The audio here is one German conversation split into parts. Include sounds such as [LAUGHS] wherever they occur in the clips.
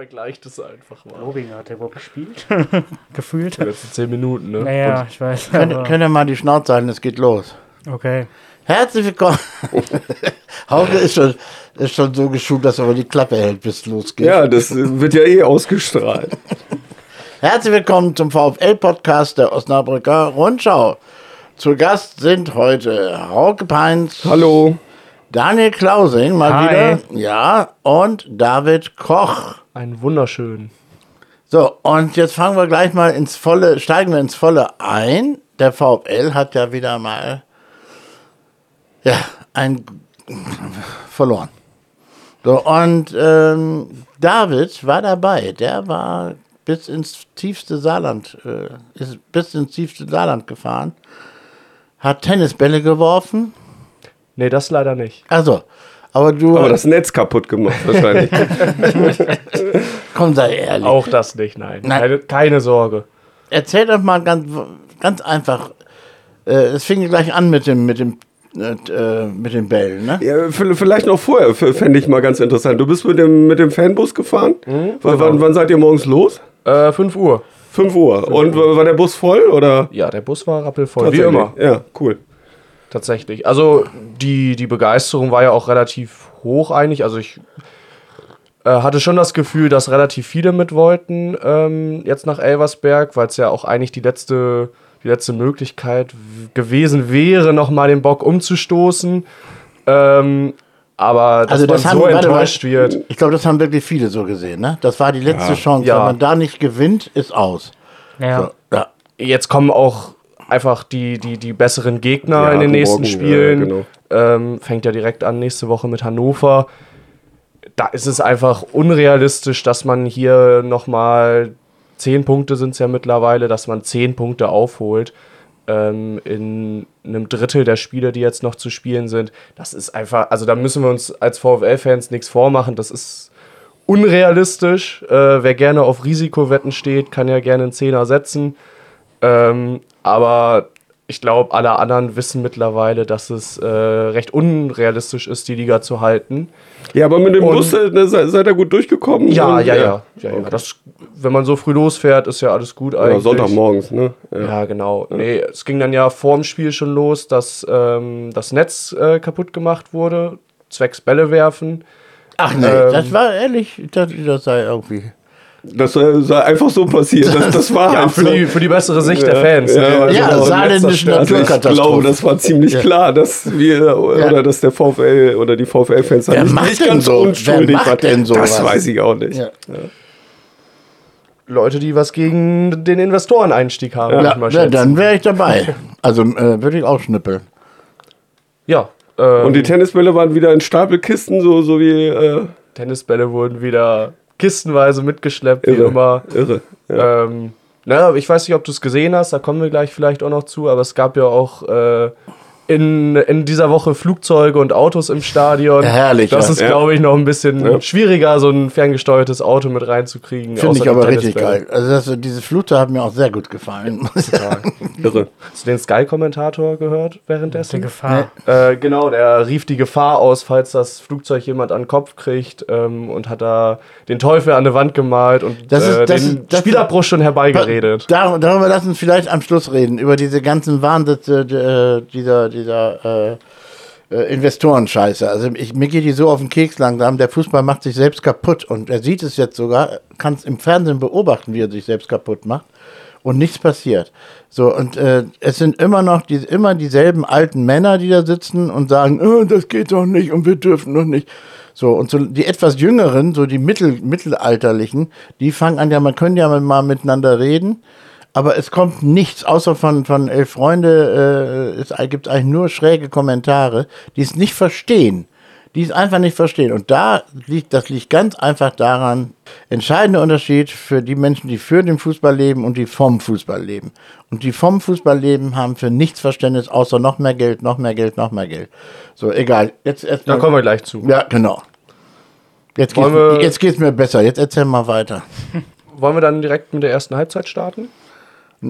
vergleicht es einfach mal. Lobinger hat der überhaupt gespielt? [LAUGHS] Gefühlt. Die letzten zehn Minuten, ne? Naja, ich weiß. Könnt, könnt ihr mal die Schnauze halten, es geht los. Okay. Herzlich willkommen. [LAUGHS] Hauke ist schon, ist schon so geschult, dass er aber die Klappe hält, bis es losgeht. Ja, das wird ja eh ausgestrahlt. [LAUGHS] Herzlich willkommen zum VfL-Podcast der Osnabrücker Rundschau. Zu Gast sind heute Hauke Peins, Hallo. Daniel Klausing mal Hi. wieder, ja, und David Koch. Ein wunderschön. So, und jetzt fangen wir gleich mal ins volle, steigen wir ins volle ein. Der VfL hat ja wieder mal, ja, ein [LAUGHS] verloren. So, und ähm, David war dabei. Der war bis ins tiefste Saarland, äh, ist bis ins tiefste Saarland gefahren, hat Tennisbälle geworfen. Nee, das leider nicht. Also, aber du, Aber das Netz kaputt gemacht wahrscheinlich. [LAUGHS] komm, sei ehrlich. Auch das nicht, nein. Nein. Keine, keine Sorge. Erzähl doch mal ganz, ganz einfach. Äh, Es fing gleich an mit dem, mit dem, äh, mit den Bällen, ne? ja, vielleicht noch vorher fände ich mal ganz interessant. Du bist mit dem, mit dem Fanbus gefahren. W- wann, wann seid ihr morgens los? Äh, 5 Uhr. 5 Uhr. Und w- war der Bus voll oder? Ja, der Bus war rappelvoll. Wie immer. Ja, cool. Tatsächlich. Also die, die Begeisterung war ja auch relativ hoch eigentlich. Also ich äh, hatte schon das Gefühl, dass relativ viele mit wollten ähm, jetzt nach Elversberg, weil es ja auch eigentlich die letzte, die letzte Möglichkeit gewesen wäre, nochmal den Bock umzustoßen. Ähm, aber dass Also das man haben so warte mal, enttäuscht wird. Ich glaube, das haben wirklich viele so gesehen, ne? Das war die letzte Chance. Ja. Wenn man da nicht gewinnt, ist aus. Ja. So, ja. Jetzt kommen auch einfach die, die, die besseren Gegner Ja, in den nächsten morgen, Spielen. ja, genau. ähm, fängt ja direkt an nächste Woche mit Hannover. Da ist es einfach unrealistisch, dass man hier nochmal zehn Punkte sind es ja mittlerweile, dass man zehn Punkte aufholt ähm, in einem Drittel der Spiele, die jetzt noch zu spielen sind. Das ist einfach, also da müssen wir uns als VfL-Fans nichts vormachen. Das ist unrealistisch. Äh, wer gerne auf Risikowetten steht, kann ja gerne einen Zehner setzen. Ähm, aber ich glaube, alle anderen wissen mittlerweile, dass es äh, recht unrealistisch ist, die Liga zu halten. Ja, aber mit dem Und- Bus äh, ne, se- seid ihr gut durchgekommen? Ja, Und, ja, ja. ja, ja. Das, wenn man so früh losfährt, ist ja alles gut eigentlich. Oder Sonntagmorgens, ne? Ja. Ja, genau. Nee, es ging dann ja vorm Spiel schon los, dass ähm, das Netz äh, kaputt gemacht wurde, zwecks Bälle werfen. Ach nee, Ähm, das war ehrlich, ich dachte, das sei irgendwie. Das äh, sei einfach so passiert. Das, das war Ja, halt für so. die, für die bessere Sicht der Ja, Fans. ja, ne? also Ja, saarländische Also ich Naturkatastrophe. glaube, das war ziemlich klar, dass wir oder dass der VfL oder die VfL-Fans Wer nicht, macht nicht ganz so? unschuldig Wer macht waren. denn sowas? Das weiß ich auch nicht. Ja. Leute, die was gegen den Investoreneinstieg haben, würde Ja, ich mal ja, dann wäre ich dabei. Also äh, würde ich auch schnippeln. Ja. Ähm, Und die Tennisbälle waren wieder in Stapelkisten, so, so wie äh, Tennisbälle wurden wieder kistenweise mitgeschleppt, wie irre. immer. irre. Ja. Ähm, na, ich weiß nicht, ob du es gesehen hast, da kommen wir gleich vielleicht auch noch zu, aber es gab ja auch äh, in, in dieser Woche Flugzeuge und Autos im Stadion. Herrlich, Das ist, Ja. glaube ich, noch ein bisschen Ja. schwieriger, so ein ferngesteuertes Auto mit reinzukriegen. Finde ich die aber richtig geil. Also das, diese Flute hat mir auch sehr gut gefallen. muss ich sagen. [LAUGHS] irre. Hast du den Sky-Kommentator gehört Die währenddessen? Gefahr. Äh, genau, der rief die Gefahr aus, falls das Flugzeug jemand an den Kopf kriegt ähm, und hat da den Teufel an die Wand gemalt und Das ist- äh, das den das- Spielabbruch schon herbeigeredet. Dar darüber lassen wir uns vielleicht am Schluss reden, über diese ganzen Wahnsitte äh, dieser, dieser äh, äh, Investoren-Scheiße. Also ich, mir geht die so auf den Keks langsam. Der Fußball macht sich selbst kaputt und er sieht es jetzt sogar, kann es im Fernsehen beobachten, wie er sich selbst kaputt macht und nichts passiert. So, und äh, es sind immer noch die, immer dieselben alten Männer, die da sitzen und sagen, oh, das geht doch nicht und wir dürfen doch nicht. So, und so die etwas jüngeren, so die Mittel, mittelalterlichen, die fangen an, ja, man können ja mal miteinander reden, aber es kommt nichts, außer von, von elf Freunde, äh, es gibt eigentlich nur schräge Kommentare, die es nicht verstehen. Die es einfach nicht verstehen. Und da liegt, das liegt ganz einfach daran, entscheidender Unterschied für die Menschen, die für den Fußball leben und die vom Fußball leben. Und die vom Fußball leben, haben für nichts Verständnis, außer noch mehr Geld, noch mehr Geld, noch mehr Geld. So, egal. Jetzt erst Da kommen wir gleich zu. Ja, genau. Jetzt geht's, jetzt geht's mir besser. Jetzt erzähl mal weiter. [LAUGHS] Wollen wir dann direkt mit der ersten Halbzeit starten?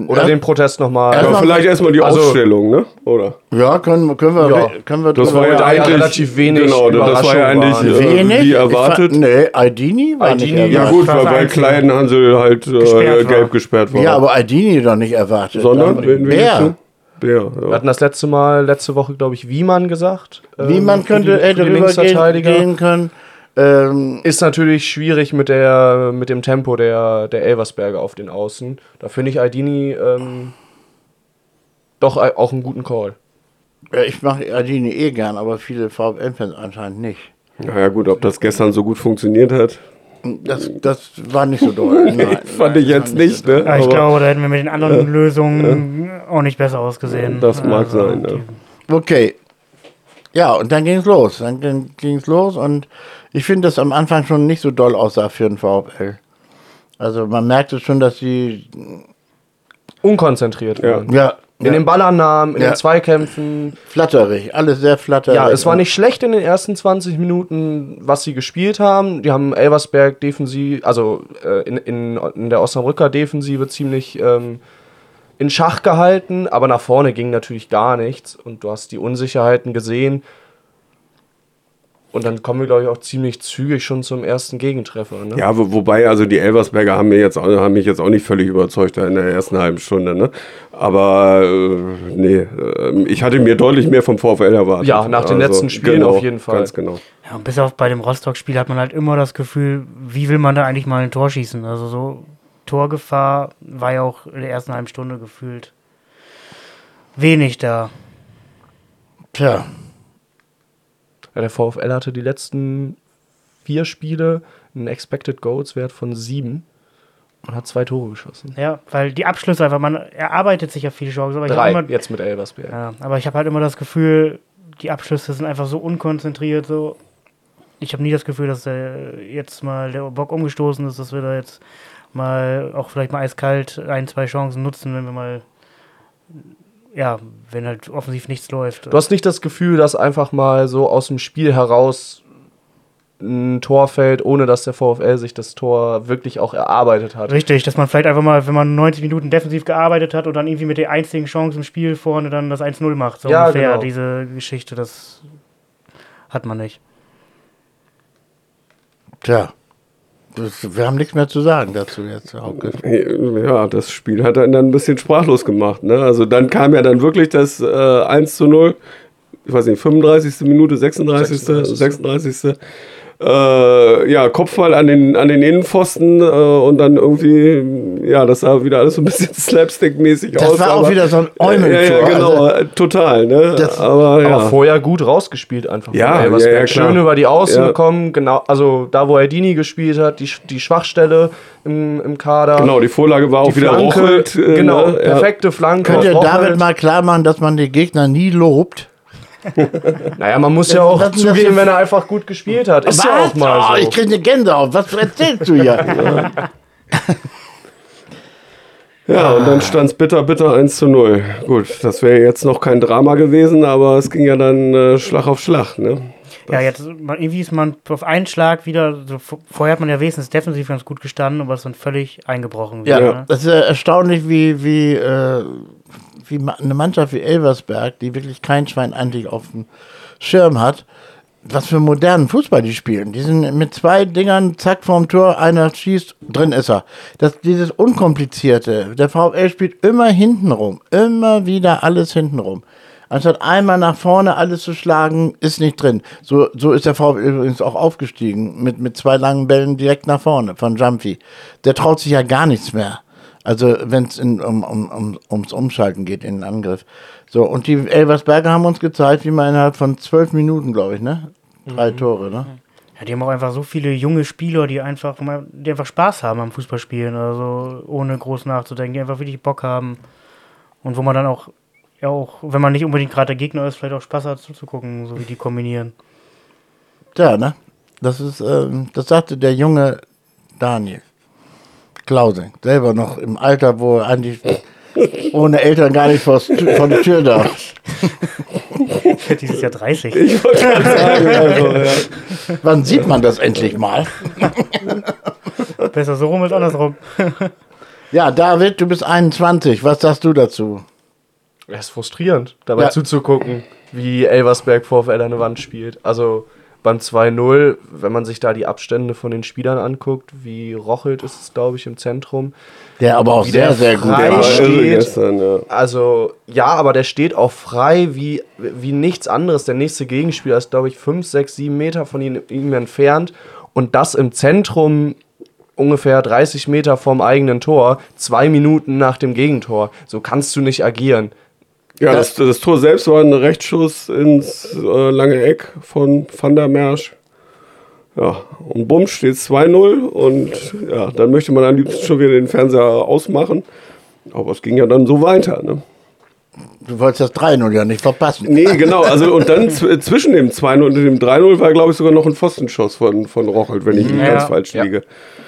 Oder Ja. den Protest nochmal. Aber vielleicht erstmal die Also- Ausstellung, ne? Oder? Ja, können, können wir, Ja. können wir Das war ja ja eigentlich relativ wenig Genau, das war ja eigentlich äh, wenig. wie Ich erwartet. Fand, nee, Aidini war Aidini, nicht Ja erwartet. gut, war weil bei kleinen Hansel halt äh, Gesperrt war. gelb gesperrt war. Ja, aber Aidini doch nicht erwartet. Sondern? Dann- Wen- wen Wer? jetzt? Bär, Wir ja. hatten das letzte Mal, letzte Woche, glaube ich, Wiemann gesagt. ähm, Wie man für könnte die- darüber gehen können. Ähm, Ist natürlich schwierig mit, der, mit dem Tempo der, der Elversberger auf den Außen. Da finde ich Aldini ähm, doch auch einen guten Call. ja, ich mache Aidini eh gern, aber viele VfL-Fans anscheinend nicht. Naja gut, ob das gestern so gut funktioniert hat, Das, das war nicht so doll. [LAUGHS] Nein, fand nein, ich jetzt nicht nicht. so Ne? Ja, ich Aber glaube, da hätten wir mit den anderen Lösungen auch nicht besser ausgesehen. Das mag sein, ja. Okay. Ja, und dann ging es los. Dann ging es los und ich finde, dass am Anfang schon nicht so doll aussah für den VfL. Also man merkte schon, dass sie Unkonzentriert Ja. waren. ja, In ja den Ballannahmen, in Ja. den Zweikämpfen. flatterig, alles sehr flatterig. Ja, es war nicht schlecht in den ersten 20 Minuten, was sie gespielt haben. Die haben Elversberg defensiv, also äh, in, in, in der Osnabrücker Defensive ziemlich ähm, in Schach gehalten, aber nach vorne ging natürlich gar nichts und du hast die Unsicherheiten gesehen. Und dann kommen wir, glaube ich, auch ziemlich zügig schon zum ersten Gegentreffer. Ne? Ja, wo, wobei, also die Elversberger haben, mir jetzt, auch- haben mich jetzt auch nicht völlig überzeugt da in der ersten halben Stunde. Ne? Aber äh, nee, äh, ich hatte mir deutlich mehr vom VfL erwartet. Ja, nach den letzten Spielen auf jeden Fall. Ganz genau. Ja, und bis auf bei dem Rostock-Spiel hat man halt immer das Gefühl, wie will man da eigentlich mal ein Tor schießen? Also so Torgefahr war ja auch in der ersten halben Stunde gefühlt wenig da. Tja, Ja, der VfL hatte die letzten vier Spiele einen Expected Goals Wert von sieben und hat zwei Tore geschossen. Ja, weil die Abschlüsse einfach, man erarbeitet sich ja viele Chancen. Aber ich Drei, hab immer, jetzt mit Elversberg. ja, aber ich habe halt immer das Gefühl, die Abschlüsse sind einfach so unkonzentriert. So. Ich habe nie das Gefühl, dass der jetzt mal der Bock umgestoßen ist, dass wir da jetzt mal auch vielleicht mal eiskalt ein, zwei Chancen nutzen, wenn wir mal ja, wenn halt offensiv nichts läuft. Du hast nicht das Gefühl, dass einfach mal so aus dem Spiel heraus ein Tor fällt, ohne dass der VfL sich das Tor wirklich auch erarbeitet hat. Richtig, dass man vielleicht einfach mal, wenn man 90 Minuten defensiv gearbeitet hat und dann irgendwie mit der einzigen Chance im Spiel vorne dann das 1-0 macht. So Ja, ungefähr. genau. Diese Geschichte, das hat man nicht. tja. Das, wir haben nichts mehr zu sagen dazu jetzt, Hauke. Ja, das Spiel hat einen dann ein bisschen sprachlos gemacht. Ne? Also dann kam ja dann wirklich das äh, 1 zu 0, ich weiß nicht, 35. Minute, 36. 36. 36. Äh, ja, Kopfball an den, an den Innenpfosten äh, und dann irgendwie, ja, das sah wieder alles so ein bisschen [LAUGHS] slapstick-mäßig aus. Das war auch aber- wieder so ein Ja, Eumeltor. ja, genau, Also, total. Ne? Das- aber ja. Aber vorher gut rausgespielt einfach. Ja, von Elversberg. ja, ja, klar. Schön über die Außen Ja. gekommen, genau, also da wo Erdini gespielt hat, die, die Schwachstelle im, im Kader. Genau, die Vorlage war auch die wieder Flanke, Rochelt. äh, genau, ne? Ja. perfekte Flanke. könnt ihr Rochelt. mal klar machen, dass man die Gegner nie lobt? [LAUGHS] Naja, man muss ja Was- auch was das zugeben, wenn er einfach gut gespielt hat. Ist ja auch mal Oh, so. ich kriege eine Gänsehaut. Was erzählst du hier? [LAUGHS] Ja, und dann stand es bitter, bitter 1 zu 0. Gut, das wäre jetzt noch kein Drama gewesen, aber es ging ja dann äh, Schlag auf Schlag. Ne? Ja, jetzt irgendwie ist man auf einen Schlag wieder, so, vorher hat man ja wenigstens defensiv ganz gut gestanden, aber es ist dann völlig eingebrochen. Ja, wieder, ne? das ist ja erstaunlich, wie, wie, äh, wie eine Mannschaft wie Elversberg, die wirklich kein Schwein eigentlich auf dem Schirm hat, was für modernen Fußball die spielen. Die sind mit zwei Dingern, zack, vorm Tor, einer schießt, drin ist er. Das, dieses Unkomplizierte, der VfL spielt immer hintenrum, immer wieder alles hintenrum. Anstatt einmal nach vorne alles zu schlagen, ist nicht drin. So, so ist der VfL übrigens auch aufgestiegen, mit, mit zwei langen Bällen direkt nach vorne von Jumpy. Der traut sich ja gar nichts mehr. Also wenn es um, um, um, ums Umschalten geht in den Angriff. So, und die Elversberger haben uns gezeigt, wie man innerhalb von zwölf Minuten, glaube ich, ne? Drei Tore, ne? Ja, die haben auch einfach so viele junge Spieler, die einfach, die einfach Spaß haben am Fußballspielen, also ohne groß nachzudenken, die einfach wirklich Bock haben. Und wo man dann auch, ja auch, wenn man nicht unbedingt gerade der Gegner ist, vielleicht auch Spaß hat zuzugucken, so wie die kombinieren. Tja, ne? Das ist, ähm, das sagte der junge Daniel. Klausing, selber noch im Alter, wo er eigentlich ohne Eltern gar nicht vor die Tür darf. Ich werde dieses Jahr 30. Ich wollte gerade [LAUGHS] sagen, also, ja. Wann sieht man das endlich mal? [LAUGHS] Besser so rum als andersrum. [LAUGHS] Ja, David, du bist 21. Was sagst du dazu? Es ist frustrierend, dabei Ja. zuzugucken, wie Elversberg VfL eine Wand spielt. Also beim 2-0, wenn man sich da die Abstände von den Spielern anguckt, wie Rochelt ist es, glaube ich, im Zentrum. Der aber auch Wie sehr, der sehr gut frei steht. irre gestern, ja. Also, ja, aber der steht auch frei wie, wie nichts anderes. Der nächste Gegenspieler ist, glaube ich, 5, 6, 7 Meter von ihm, ihm entfernt. Und das im Zentrum ungefähr 30 Meter vom eigenen Tor, zwei Minuten nach dem Gegentor. So kannst du nicht agieren. Ja, das, das Tor selbst war ein Rechtsschuss ins äh, lange Eck von Van der Mersch. Ja, und bumm steht 2-0 und ja, dann möchte man am liebsten schon wieder den Fernseher ausmachen. Aber es ging ja dann so weiter. Ne? Du wolltest das 3-0 ja nicht verpassen. Nee, genau. Also und dann zw- [LAUGHS] zwischen dem 2-0 und dem 3-0 war, glaube ich, sogar noch ein Pfostenschuss von, von Rochelt, wenn ich nicht Ja. ganz falsch Ja. liege.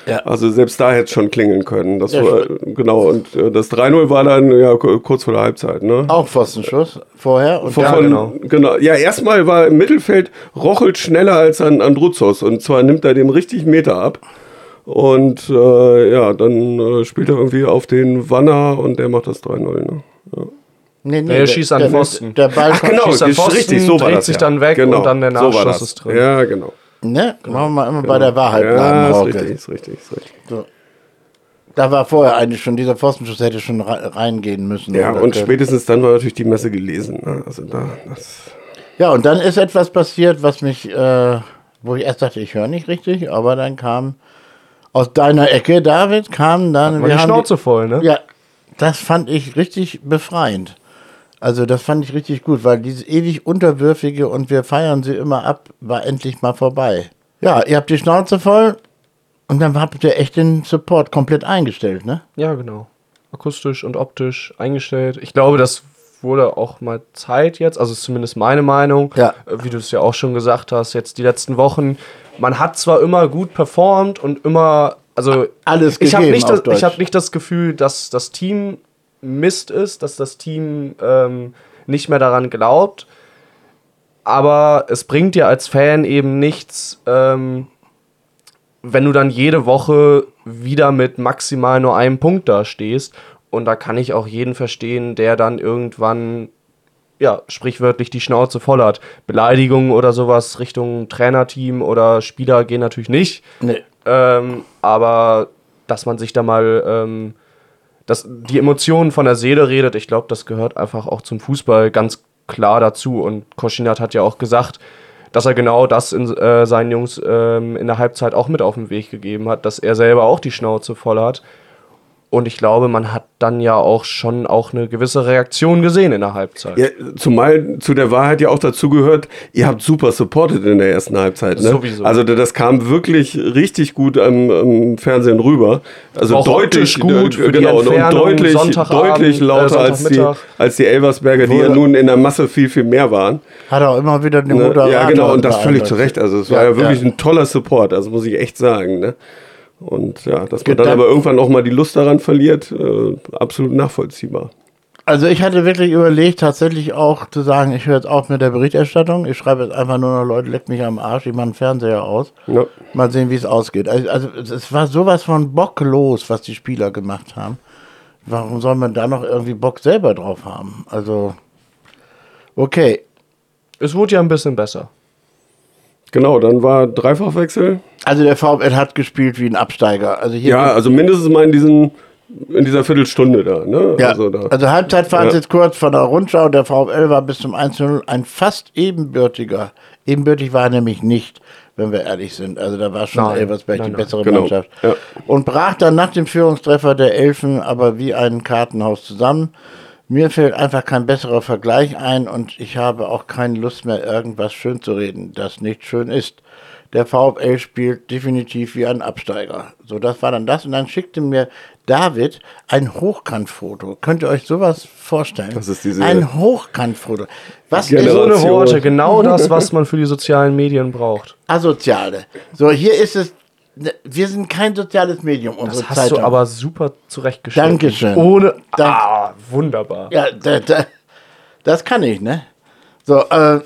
Ja. Also selbst da hätte es schon klingeln können. Das Ja, war, genau, und äh, das 3-0 war dann ja ku- kurz vor der Halbzeit. Ne? Auch Pfostenschuss vorher. Und Von, Ja, von, genau. genau. Ja, erstmal war im Mittelfeld Rochelt schneller als an Andruzos. Und zwar nimmt er dem richtig Meter ab. Und äh, ja, dann äh, spielt er irgendwie auf den Wanner und der macht das 3-0. Ne? Ja. nee, nee, er schießt an der, Pfosten. Der Ball Ach genau, schießt an ist Pfosten, richtig, so dreht das. sich ja. dann weg genau, und dann der so Nachschuss das. ist drin. Ja, genau. Ne? Machen wir mal immer bei der Wahrheit Ja, bleiben, ist richtig, ist richtig, ist richtig. So. Da war vorher eigentlich schon, dieser Pfostenschuss hätte schon re- reingehen müssen. Ja, und der- spätestens dann war natürlich die Messe gelesen. Ne? Also da, das, Ja, und dann ist etwas passiert, was mich, äh, wo ich erst dachte, ich höre nicht richtig, aber dann kam aus deiner Ecke, David, kam dann. War die haben Schnauze voll, ne? Ja, das fand ich richtig befreiend. Also das fand ich richtig gut, weil dieses ewig unterwürfige und wir feiern sie immer ab, war endlich mal vorbei. Ja, ihr habt die Schnauze voll und dann habt ihr echt den Support komplett eingestellt, ne? Ja, genau. Akustisch und optisch eingestellt. Ich glaube, das wurde auch mal Zeit jetzt, also ist zumindest meine Meinung, Ja. äh, wie du es ja auch schon gesagt hast, jetzt die letzten Wochen. Man hat zwar immer gut performt und immer, also Alles ich habe gegeben nicht, das- ich hab nicht das Gefühl, dass das Team Mist ist, dass das Team ähm, nicht mehr daran glaubt. Aber es bringt dir als Fan eben nichts, ähm, wenn du dann jede Woche wieder mit maximal nur einem Punkt da stehst. Und da kann ich auch jeden verstehen, der dann irgendwann, ja, sprichwörtlich die Schnauze voll hat. Beleidigungen oder sowas Richtung Trainerteam oder Spieler gehen natürlich nicht. Nee. Ähm, aber dass man sich da mal, ähm, dass die Emotionen von der Seele redet, ich glaube, das gehört einfach auch zum Fußball ganz klar dazu. Und Koschinat hat ja auch gesagt, dass er genau das in, äh, seinen Jungs ähm, in der Halbzeit auch mit auf den Weg gegeben hat, dass er selber auch die Schnauze voll hat. Und ich glaube, man hat dann ja auch schon auch eine gewisse Reaktion gesehen in der Halbzeit. ja, zumal zu der Wahrheit ja auch dazu gehört, ihr habt super supported in der ersten Halbzeit. Ne? Sowieso. Also da- das kam wirklich richtig gut am, am Fernsehen rüber. Also Auch deutlich gut für die genau, und Entfernung, deutlich, Sonntagabend, deutlich äh, lauter als, die, Sonntagmittag. als die Elversberger, die ja nun in der Masse viel, viel mehr waren. Hat auch immer wieder den Ne? Moderator. Ja, genau, und das völlig zu Recht. Also es Ja, war ja wirklich ja. ein toller Support, also muss ich echt sagen. Ne? Und ja, dass man dann aber irgendwann auch mal die Lust daran verliert, äh, absolut nachvollziehbar. Also ich hatte wirklich überlegt, tatsächlich auch zu sagen, ich höre jetzt auf mit der Berichterstattung. Ich schreibe jetzt einfach nur noch, Leute, leckt mich am Arsch, ich mache einen Fernseher aus. Ja. Mal sehen, wie es ausgeht. Also, also es- es war sowas von bocklos, was die Spieler gemacht haben. Warum soll man da noch irgendwie Bock selber drauf haben? Also, okay. Es wurde ja ein bisschen besser. Genau, dann war Dreifachwechsel. Also der VfL hat gespielt wie ein Absteiger. Also hier Ja, also mindestens mal in, diesen, in dieser Viertelstunde da. Ne? Ja, Also, da. also Halbzeitfazit Ja. kurz von der Rundschau. Der VfL war bis zum 1-0 ein fast ebenbürtiger. Ebenbürtig war er nämlich nicht, wenn wir ehrlich sind. Also da war schon Nein, Elversberg nein, die nein. bessere Genau, Mannschaft. ja. Und brach dann nach dem Führungstreffer der Elfen aber wie ein Kartenhaus zusammen. Mir fällt einfach kein besserer Vergleich ein und ich habe auch keine Lust mehr, irgendwas schön zu reden, das nicht schön ist. Der VfL spielt definitiv wie ein Absteiger. So, das war dann das. Und dann schickte mir David ein Hochkantfoto. Könnt ihr euch sowas vorstellen? Das ist diese- ein Hochkantfoto. Was Generation. ist Ohne Worte, genau das, was man für die sozialen Medien braucht. Asoziale? So, hier ist es. Ne, Wir sind kein soziales Medium, unsere Das hast Zeitung. du aber super zurechtgestellt. Dankeschön. Ohne. Dank- Ah, wunderbar. Ja, da, da, das kann ich, ne? So, äh,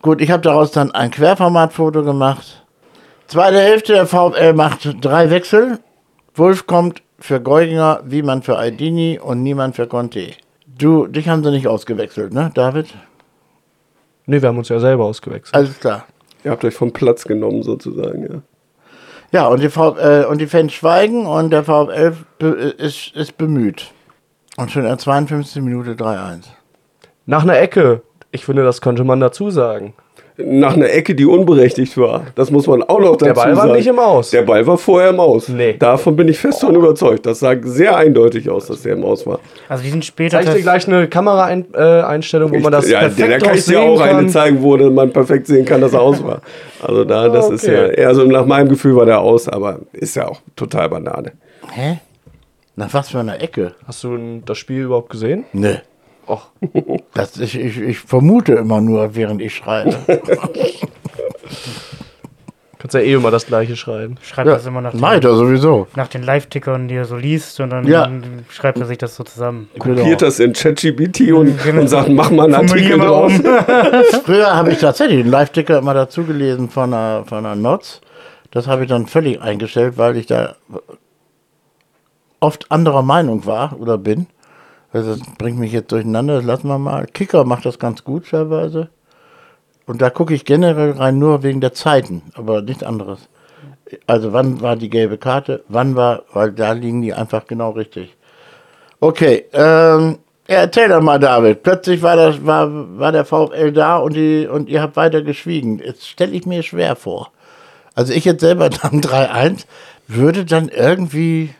gut, ich habe daraus dann ein Querformatfoto gemacht. Zweite Hälfte, der VfL macht drei Wechsel. Wolf kommt für Geuginger, Wiemann für Aidini und niemand für Conte. Du, dich haben sie nicht ausgewechselt, ne, David? Nee, wir haben uns ja selber ausgewechselt. Alles klar. Ihr habt euch vom Platz genommen, sozusagen, ja. Ja, und die, v äh, und die Fans schweigen und der VfL be ist, ist bemüht. Und schon in der 52. Minute 3-1. Nach einer Ecke. Ich finde, das könnte man dazu sagen. Nach einer Ecke, die unberechtigt war. Das muss man auch noch dazu Der Ball war sagen. nicht im Aus. Der Ball war vorher im Aus. Nee. Davon bin ich fest davon überzeugt. Das sah sehr eindeutig aus, dass der im Aus war. Also die sind später. Zeig ich dir gleich eine Kameraeinstellung, wo man das ja, perfekt da kann ich dir auch eine kann. zeigen, wo man perfekt sehen kann, dass er aus war. Also da, das ist ja, Okay. eher so nach meinem Gefühl war der aus, aber ist ja auch total Banane. Hä? Nach was für einer Ecke? Hast du das Spiel überhaupt gesehen? Ne. Och, [LAUGHS] Das, ich, ich, ich vermute immer nur, während ich schreibe. [LAUGHS] kannst ja eh immer das gleiche schreiben. schreibt das immer nach, den, er sowieso. nach den Live-Tickern, die er so liest, und dann Ja. schreibt er sich das so zusammen. Kopiert das in ChatGPT und, [LAUGHS] und sagt, mach mal einen Artikel Formulier mal draus. um. Früher habe ich tatsächlich einen Live-Ticker immer dazu gelesen von einer, von einer Notz. Das habe ich dann völlig eingestellt, weil ich da oft anderer Meinung war oder bin. Also das bringt mich jetzt durcheinander, das lassen wir mal. Kicker macht das ganz gut teilweise. Und da gucke ich generell rein nur wegen der Zeiten, aber nichts anderes. Also wann war die gelbe Karte, wann war, weil da liegen die einfach genau richtig. Okay, ähm, ja, erzähl doch mal, David. Plötzlich war, das, war, war der VfL da und, die, und ihr habt weiter geschwiegen. Jetzt stelle ich mir schwer vor. Also ich jetzt selber [LAUGHS] dann 3-1 würde dann irgendwie...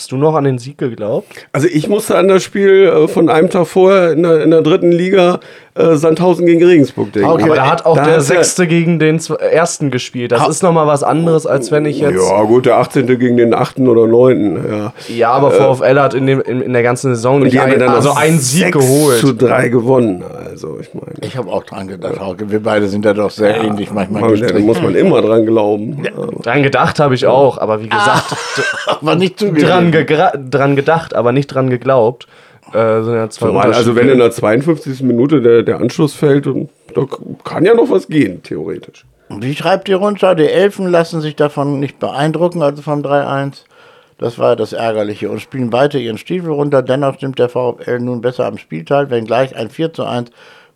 Hast du noch an den Sieg geglaubt? Also ich musste an das Spiel äh, von einem Tag vorher in der, in der dritten Liga äh, Sandhausen gegen Regensburg denken. Okay. Aber da hat auch Da der hat's ja- Sechste gegen den Zwe- Ersten gespielt. Das ist nochmal was anderes, als wenn ich jetzt... Ja gut, der 18. gegen den 8. oder 9. Ja. Ja, aber VfL hat in, dem, in, in der ganzen Saison nicht Die haben ja ein, dann also einen Sieg 6 geholt. zu 3 gewonnen. Also ich meine, Ich habe auch dran gedacht, Hauke. Wir beide sind ja doch sehr ähnlich manchmal. man, da muss man immer dran glauben. Dran gedacht habe ich auch, aber wie gesagt, [LAUGHS] Aber nicht dran, zugegeben. gegra- dran gedacht, aber nicht dran geglaubt. Äh, zwei Zumal, also wenn in der 52. Minute der, der Anschluss fällt, und da kann ja noch was gehen, theoretisch. Wie schreibt ihr runter? Die Elfen lassen sich davon nicht beeindrucken, also vom 3-1. Das war das Ärgerliche und spielen weiter ihren Stiefel runter. Dennoch nimmt der VfL nun besser am Spiel teil, wenngleich ein 4 zu 1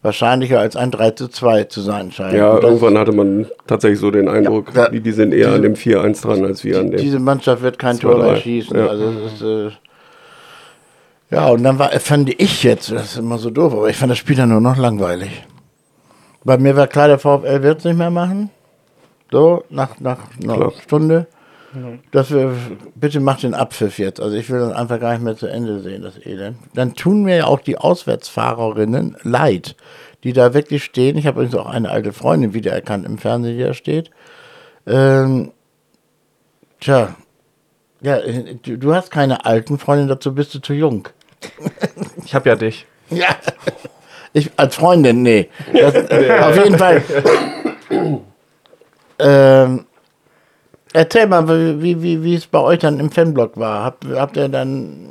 wahrscheinlicher als ein 3 zu 2 zu sein scheint. Ja, irgendwann hatte man tatsächlich so den Eindruck, Ja, die, die sind eher an dem 4-1 dran, als wir an dem. diese Mannschaft wird kein 2-3. Tor mehr schießen. Ja. Also es ist, äh, ja, und dann war, fand ich jetzt, das ist immer so doof, aber ich fand das Spiel dann nur noch langweilig. Bei mir war klar, der VfL wird es nicht mehr machen. So, nach, nach einer Klar. Stunde. Dass wir, bitte macht den Abpfiff jetzt. Also ich will das einfach gar nicht mehr zu Ende sehen, das Elend. Dann tun mir ja auch die Auswärtsfahrerinnen leid, die da wirklich stehen. Ich habe übrigens auch eine alte Freundin wiedererkannt im Fernsehen, die da steht. Ähm, tja, ja, du, du hast keine alten Freundin, dazu bist du zu jung. Ich habe ja dich. Ja. Ich, als Freundin, nee. Das, [LAUGHS] auf jeden Fall. ähm, erzähl mal, wie, wie, wie es bei euch dann im Fanblock war. Habt, habt ihr dann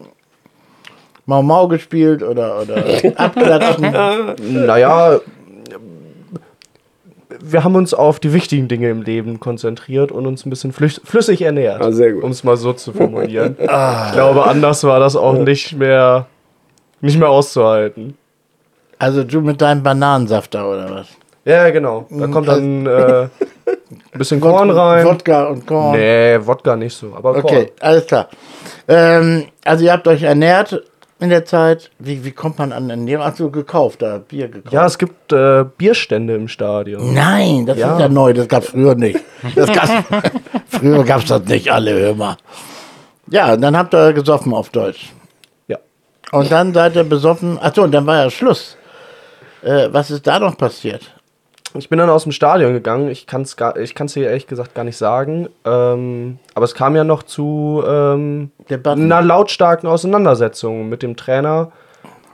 Mau Mau gespielt oder, oder [LAUGHS] abklatschen? Naja, wir haben uns auf die wichtigen Dinge im Leben konzentriert und uns ein bisschen flüssig ernährt. Ah, sehr gut. Um es mal so zu formulieren. [LAUGHS] ich glaube, anders war das auch nicht mehr, nicht mehr auszuhalten. Also du mit deinem Bananensaft da oder was? Ja, genau. Da kommt dann äh, ein bisschen [LAUGHS] Korn rein. Wodka und Korn. Nee, Wodka nicht so, aber Korn. Okay, alles klar. Ähm, also ihr habt euch ernährt in der Zeit. Wie, wie kommt man an Ernährung? Hast du gekauft, da Bier gekauft? Ja, es gibt äh, Bierstände im Stadion. Nein, das Ja. ist ja neu, das gab es früher nicht. Das gab's, [LAUGHS] früher gab es das nicht, alle hör mal. Ja, und dann habt ihr gesoffen auf Deutsch. Ja. Und dann seid ihr besoffen. Achso, und dann war ja Schluss. Äh, was ist da noch passiert? Ich bin dann aus dem Stadion gegangen. Ich kann es ich kann's dir ehrlich gesagt gar nicht sagen. Ähm, aber es kam ja noch zu ähm, einer lautstarken Auseinandersetzung mit dem Trainer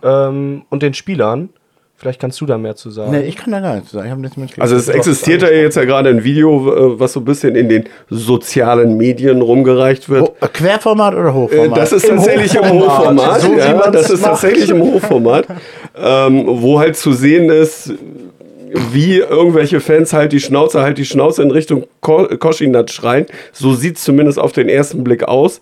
ähm, und den Spielern. Vielleicht kannst du da mehr zu sagen. Nee, ich kann da gar nichts sagen. Ich habe nichts mitgekriegt. Also es existiert ja jetzt ja gerade ein Video, äh, was so ein bisschen in den sozialen Medien rumgereicht wird. Ho- äh, Querformat oder Äh, Hochformat? Das ist tatsächlich im Hochformat. So ja, das ist macht. tatsächlich im Hochformat, ähm, wo halt zu sehen ist, wie irgendwelche Fans halt die Schnauze, halt die Schnauze in Richtung Ko Koschinat schreien. So sieht es zumindest auf den ersten Blick aus.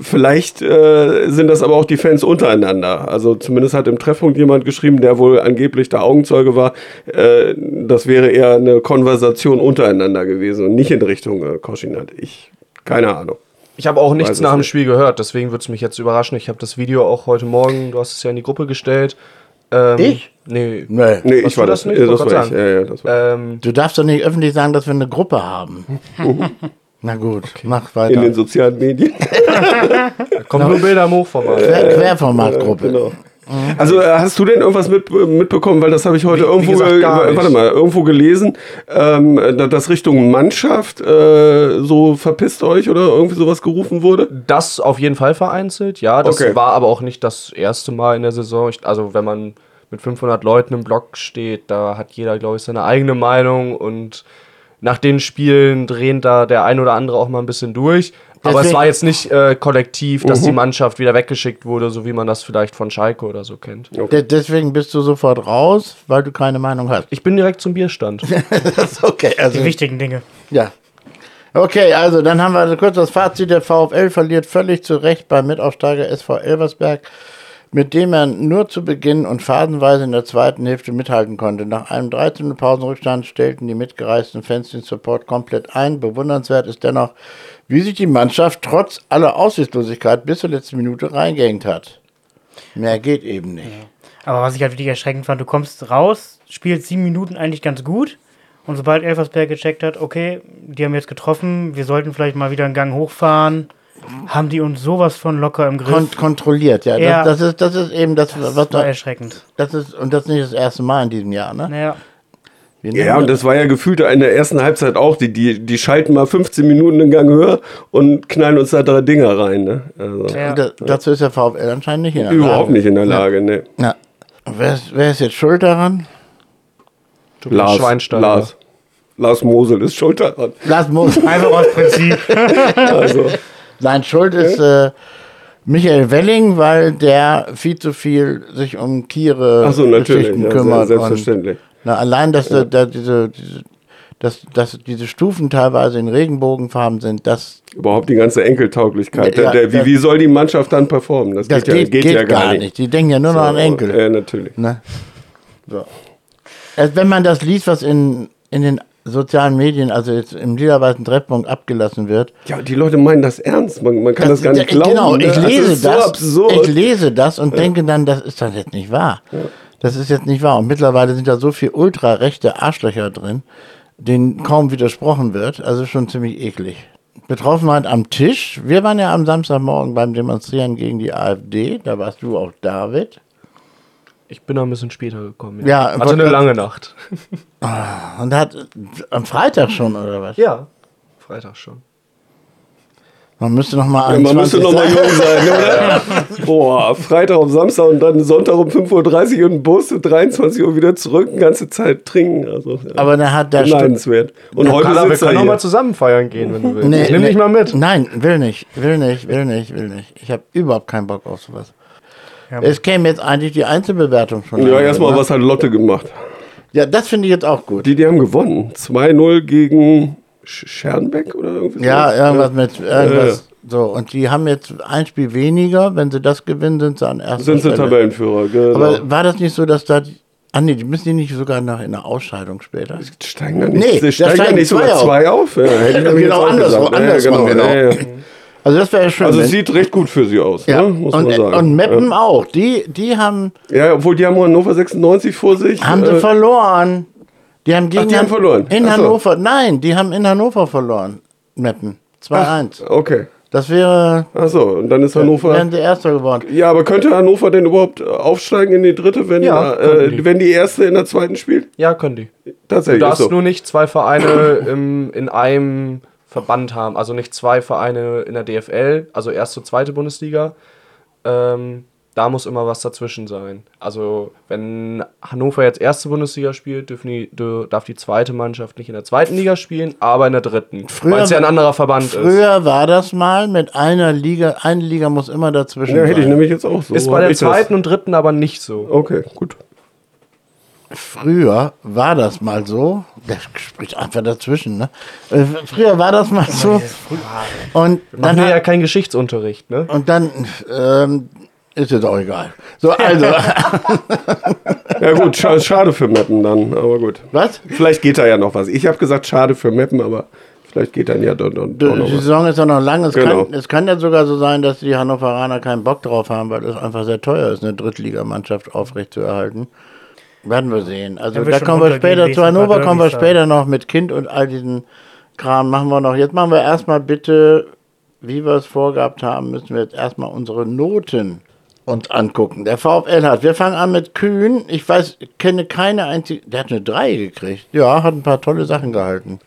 Vielleicht äh, sind das aber auch die Fans untereinander. Also zumindest hat im Treffpunkt jemand geschrieben, der wohl angeblich der Augenzeuge war. Äh, das wäre eher eine Konversation untereinander gewesen und nicht in Richtung äh, Koschinat. Ich, keine Ahnung. Ich habe auch nichts nach dem. Spiel gehört, deswegen würde es mich jetzt überraschen. Ich habe das Video auch heute Morgen, du hast es ja in die Gruppe gestellt. Ähm, Ich? Nee. Nee. Nee, ich war das. das nicht? Das war ich. Ja, ja, das war Ähm, Du darfst doch nicht öffentlich sagen, dass wir eine Gruppe haben. [LAUGHS] Na gut, mach in den weiter. sozialen Medien. kommen nur Bilder im Hochformat. Quer Querformatgruppe. Genau. Also äh, hast du denn irgendwas mit, mitbekommen, weil das habe ich heute Wie- wie irgendwo, gesagt, ge- gar nicht. warte mal, irgendwo gelesen, ähm, da- dass Richtung Mannschaft äh, so verpisst euch oder irgendwie sowas gerufen wurde? Das auf jeden Fall vereinzelt, ja. Das Okay. war aber auch nicht das erste Mal in der Saison. Ich, also wenn man mit 500 Leuten im Block steht, da hat jeder, glaube ich, seine eigene Meinung und nach den Spielen drehen da der ein oder andere auch mal ein bisschen durch. Aber es war jetzt nicht äh, kollektiv, dass Mhm. die Mannschaft wieder weggeschickt wurde, so wie man das vielleicht von Schalke oder so kennt. De deswegen bist du sofort raus, weil du keine Meinung hast. Ich bin direkt zum Bierstand. [LAUGHS] Das ist okay. Also, Die wichtigen Dinge. ja. Okay, also dann haben wir kurz das Fazit. Der VfL verliert völlig zu Recht beim Mitaufsteiger SV Elversberg, mit dem er nur zu Beginn und phasenweise in der zweiten Hälfte mithalten konnte. Nach einem 13. Pausenrückstand stellten die mitgereisten Fans den Support komplett ein. Bewundernswert ist dennoch, wie sich die Mannschaft trotz aller Aussichtslosigkeit bis zur letzten Minute reingehängt hat. Mehr geht eben nicht. Aber was ich halt wirklich erschreckend fand, du kommst raus, spielst sieben Minuten eigentlich ganz gut. Und sobald Elversberg gecheckt hat, okay, die haben jetzt getroffen, wir sollten vielleicht mal wieder einen Gang hochfahren, haben die uns sowas von locker im Griff. Kon kontrolliert, ja. Ja. Das, das, ist, das ist eben das, was das war da, erschreckend. das ist, und das ist nicht das erste Mal in diesem Jahr, ne? Naja, Ja, nehmen- und das war ja gefühlt in der ersten Halbzeit auch. Die, die, die schalten mal 15 Minuten den Gang höher und knallen uns da drei Dinger rein. Ne? Also, ja. Da, dazu ist der VfL anscheinend nicht in der Überhaupt Lage. nicht in der Lage, ne. Ja. Wer, ist, wer ist jetzt schuld daran? Du bist Lars, Schweinsteiger. Lars. Lars Mosel ist schuld daran. Lars Moos. einfach aus Prinzip. [LAUGHS] Also, Nein, schuld ist äh, Michael Welling, weil der viel zu viel sich um Achso, natürlich. Geschichten Ja, kümmert. und, selbstverständlich. na, allein, dass da, da diese, diese dass, dass diese Stufen teilweise in Regenbogenfarben sind, das, Überhaupt die ganze Enkeltauglichkeit. Ja, der, der, wie, wie soll die Mannschaft dann performen? Das, das geht, ja, geht, ja gar nicht. Die denken ja nur noch an Enkel. Ja, natürlich. Ne? So. Also wenn man das liest, was in, in den sozialen Medien, also jetzt im lila-weißen Treffpunkt abgelassen wird. Ja, die Leute meinen das ernst. Man, man kann das, gar nicht glauben. Genau, ne? ich Also, lese ist das. So absurd. Ich lese das und denke dann, das ist dann jetzt nicht wahr. Das ist jetzt nicht wahr. Und mittlerweile sind da so viel ultrarechte Arschlöcher drin, denen kaum widersprochen wird. Also schon ziemlich eklig. Betroffenheit am Tisch. Wir waren ja am Samstagmorgen beim Demonstrieren gegen die AfD. Da warst du auch, David. Ich bin noch ein bisschen später gekommen. Ja, Hatte wollte eine lange Nacht. Und hat am Freitag schon, oder was? Ja. Freitag schon. Man müsste noch mal Ja, man 21 müsste noch mal sein. jung sein, oder? [LAUGHS] Boah, Freitag auf Samstag und dann Sonntag um 5.30 Uhr in den Bus und 23 Uhr wieder zurück, eine ganze Zeit trinken. Also, ja, Aber da hat der beneidenswert. Und heute Carla, wir sitzt er können auch hier. mal zusammen feiern gehen, wenn du willst. Nee, nimm nee. dich mal mit. Nein, will nicht, will nicht, will nicht, will nicht. Ich habe überhaupt keinen Bock auf sowas. Ja. Es käme jetzt eigentlich die Einzelbewertung von. Ja, erstmal, ne? was hat Lotte gemacht? Ja, das finde ich jetzt auch gut. Die, die haben gewonnen. 2-0 gegen Sch- Scherdenbeck oder irgendwie ja, sowas? irgendwas mit irgendwas. So, und die haben jetzt ein Spiel weniger. Wenn sie das gewinnen, sind sie an erster Sind sie. Tabellenführer, genau. Aber war das nicht so, dass da. die- Ah, nee, die müssen die nicht sogar noch in der Ausscheidung später? steigen da nicht, Nee, sie steigen da steigen nicht sogar zwei auf. zwei auf? Ja, hätte ich [LAUGHS] nämlich Genau, andersrum, gesagt. andersrum, genau. Ja, ja. [LAUGHS] Also, das wäre ja schön. Also es sieht recht gut für sie aus, ja. ne? muss und, man sagen. und Meppen auch. Die, die haben, ja. ja, obwohl die haben Hannover 96 vor sich. haben sie äh, verloren. Die haben gegen die haben verloren? In Ach so. Hannover. Nein, die haben in Hannover verloren. Meppen. 2-1. Okay. Das wäre. Achso, und dann ist Hannover. Wären sie Erster geworden. Ja, aber könnte Hannover denn überhaupt äh, aufsteigen in die dritte, wenn, Ja, äh, die. wenn die erste in der zweiten spielt? Ja, können die. Du Tatsächlich. darfst ist so. nur nicht zwei Vereine im, in einem Verband haben. Also nicht zwei Vereine in der DFL, also erste und zweite Bundesliga. Ähm, da muss immer was dazwischen sein. Also wenn Hannover jetzt erste Bundesliga spielt, dürfen die, darf die zweite Mannschaft nicht in der zweiten Liga spielen, aber in der dritten. Früher Weil es ja ein war- anderer Verband ist. Früher war das mal mit einer Liga. Eine Liga muss immer dazwischen Ja, hätte ich sein. nämlich jetzt auch so. Ist bei der ich das. zweiten und dritten aber nicht so. Okay, gut. Früher war das mal so, der spricht einfach dazwischen, ne? Äh, Früher war das mal so. Und dann, wir ja hat, keinen Geschichtsunterricht, ne? und dann ähm, ist jetzt auch egal. So, also, [LAUGHS] Ja gut, scha schade für Meppen dann, aber gut. was? Vielleicht geht da ja noch was. Ich habe gesagt, schade für Meppen, aber vielleicht geht dann ja doch, doch, doch noch Die was. Saison ist ja noch lang. Es, Genau. kann, es kann ja sogar so sein, dass die Hannoveraner keinen Bock drauf haben, weil es einfach sehr teuer ist, eine Drittligamannschaft aufrechtzuerhalten. Werden wir sehen. Also wird da kommen wir später zu Hannover, kommen wir später noch mit Kind und all diesen Kram machen wir noch. Jetzt machen wir erstmal bitte, wie wir es vorgehabt haben, müssen wir jetzt erstmal unsere Noten uns angucken. Der VfL hat, wir fangen an mit Kühn. Ich weiß, kenne keine einzige, der hat eine 3 gekriegt. Ja, hat ein paar tolle Sachen gehalten.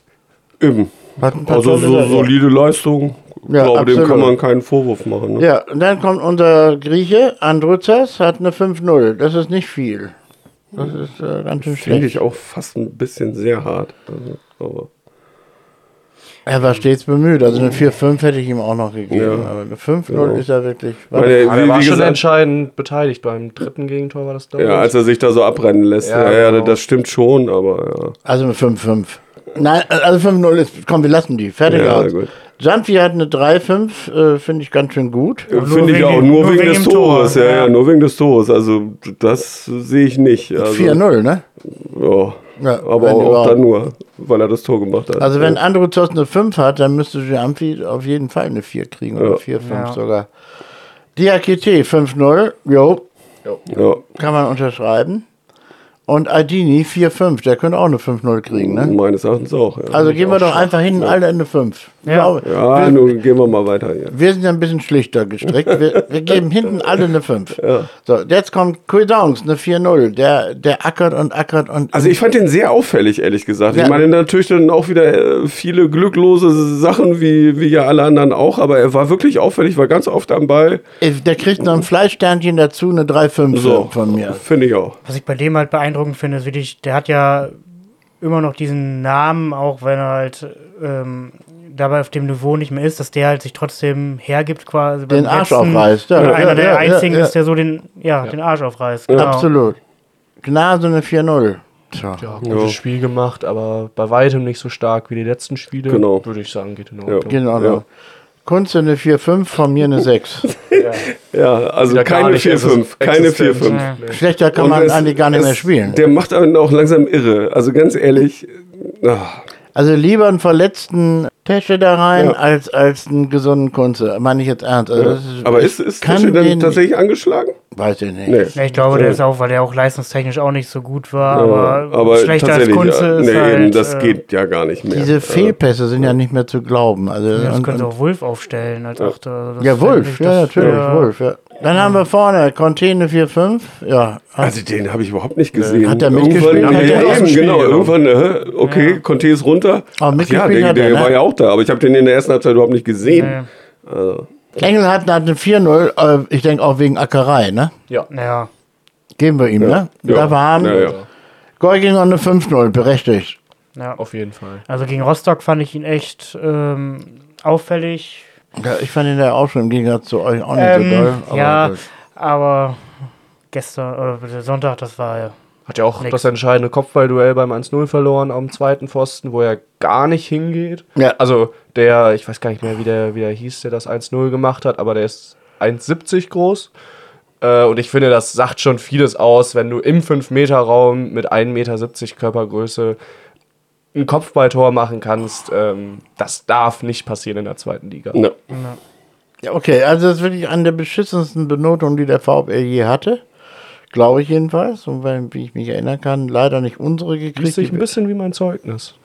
Eben. Hat ein paar Also tolle so Sachen. solide Leistung. Ich Ja, glaube, dem kann absolut. man keinen Vorwurf machen. Ne? Ja, und dann kommt unser Grieche, Andruzas, hat eine 5-0. Das ist nicht viel. Das ist äh, ganz schön Finde schlecht. ich auch fast ein bisschen sehr hart. Also, aber Er war stets bemüht. Also eine 4-5 hätte ich ihm auch noch gegeben. Ja. Aber eine 5-0 Genau. ist er wirklich. Aber er wie, war wie schon gesagt, entscheidend beteiligt. Beim dritten Gegentor war das, glaube ja, als er sich da so abrennen lässt. Ja, Ja, ja, genau. das stimmt schon, aber Also eine 5-5. Nein, also 5-0 ist. Komm, wir lassen die. Fertig Ja, aus. gut. Sanfi hat eine 3-5. Äh, Finde ich ganz schön gut. ja. Finde ich auch, nur nur wegen, wegen des dem Tor, Tores. Ja, ja, nur wegen des Tores. Also, das sehe ich nicht. Also, 4-0, ne? Ja. Ja, aber auch überhaupt. dann nur, weil er das Tor gemacht hat. Also wenn ja. Andruzos eine 5 hat, dann müsste Amfi auf jeden Fall eine 4 kriegen. Oder Ja. 4-5 Ja. sogar. Diakite 5-0. Jo, ja, Kann man unterschreiben. Und Aldini 4-5, der könnte auch eine 5-0 kriegen, ne? meines Erachtens auch. Ja, Also gehen wir doch einfach hinten alle in eine 5. Ja. ja wir, nun gehen wir mal weiter hier. wir sind ja ein bisschen schlichter gestrickt. Wir, wir geben hinten alle eine 5. [LAUGHS] So, jetzt kommt Cuidance, eine 4-0. Der, der ackert und ackert und. Also ich fand den sehr auffällig, ehrlich gesagt. Ja. Ich meine natürlich dann auch wieder äh, viele glücklose Sachen, wie, wie ja alle anderen auch, aber er war wirklich auffällig, war ganz oft am Ball. der kriegt noch ein Fleischsternchen dazu, eine 3-5 So, von mir. Finde ich auch. Was ich bei dem halt beeindruckend finde, ist wirklich, der hat ja immer noch diesen Namen, auch wenn er halt ähm, dabei auf dem Niveau nicht mehr ist, dass der halt sich trotzdem hergibt quasi. Den Arsch letzten- aufreißt, ja, ja, einer der ja, einzigen ja, ja. ist, der so den, ja, den Arsch aufreißt. Genau. Absolut. Gnase eine 4-0. Tja. Ja, gutes Spiel gemacht, aber bei weitem nicht so stark wie die letzten Spiele. Genau. Würde ich sagen, geht in Ja. Ordnung. Genau. Kunze eine 4-5, von mir eine 6. [LAUGHS] Ja, also Wieder keine nicht 4-5. Keine existent. 4-5. Ja. Schlechter kann Und man es- eigentlich gar nicht es- mehr spielen. Der macht einen auch langsam irre. Also ganz ehrlich, ach, Also lieber einen verletzten Tesche da rein, Ja. als, als einen gesunden Kunze. Meine ich jetzt ernst. Also ist, aber ist, ist kann Tische den- dann tatsächlich angeschlagen? Weiß ich nicht. Nee. Ja, ich glaube, der ist auch, weil der auch leistungstechnisch auch nicht so gut war, aber, aber schlechter als tatsächlich, Kunze ja, ist nee, halt, eben, das äh, geht ja gar nicht mehr. Diese Fehlpässe sind ja nicht mehr zu glauben. Also, Ja, das und, können sie und, auch Wolf aufstellen als Achter. Also ja, nicht ja, natürlich, ja. Wolf. Ja. Dann haben wir vorne Container 4-5. Ja, Also den habe ich überhaupt nicht gesehen. Hat er Irgendwann, mitgespielt? Hat ja, er aus dem eben, Spiel genau. Irgendwann, äh, okay, Ja. Conte ist runter. Aber Ach mitgespielt ja, der, hat er, der ne? war ja auch da, aber ich habe den in der ersten Halbzeit überhaupt nicht gesehen. Nee. Also, Engelhardt hat eine 4-0. Äh, ich denke auch wegen Ackerei, ne? Ja. Ja, Geben wir ihm, ne? Ja. Da waren Ja, ja. Gorginger eine 5-0, berechtigt. ja. Auf jeden Fall. Also gegen Rostock fand ich ihn echt ähm, auffällig. Ja, ich fand ihn ja auch schon im Gegensatz zu euch auch nicht Ähm, so doll. aber ja, gut. aber gestern oder der Sonntag, das war ja. Hat ja auch Nix. das entscheidende Kopfballduell beim 1-0 verloren am zweiten Pfosten, wo er gar nicht hingeht. Ja. Also der, ich weiß gar nicht mehr, wie der, wie der hieß, der das 1-0 gemacht hat, aber der ist 1,70 groß. Äh, und ich finde, das sagt schon vieles aus, wenn du im 5-Meter-Raum mit 1,70 Meter Körpergröße ein Kopfballtor machen kannst. Ähm, das darf nicht passieren in der zweiten Liga. ja. Ja, okay, also das ist wirklich eine der beschissensten Benotungen, die der VfL je hatte. Glaube ich jedenfalls. Und wenn, wie ich mich erinnern kann, leider nicht unsere gekriegt. sich ein bisschen wie mein Zeugnis.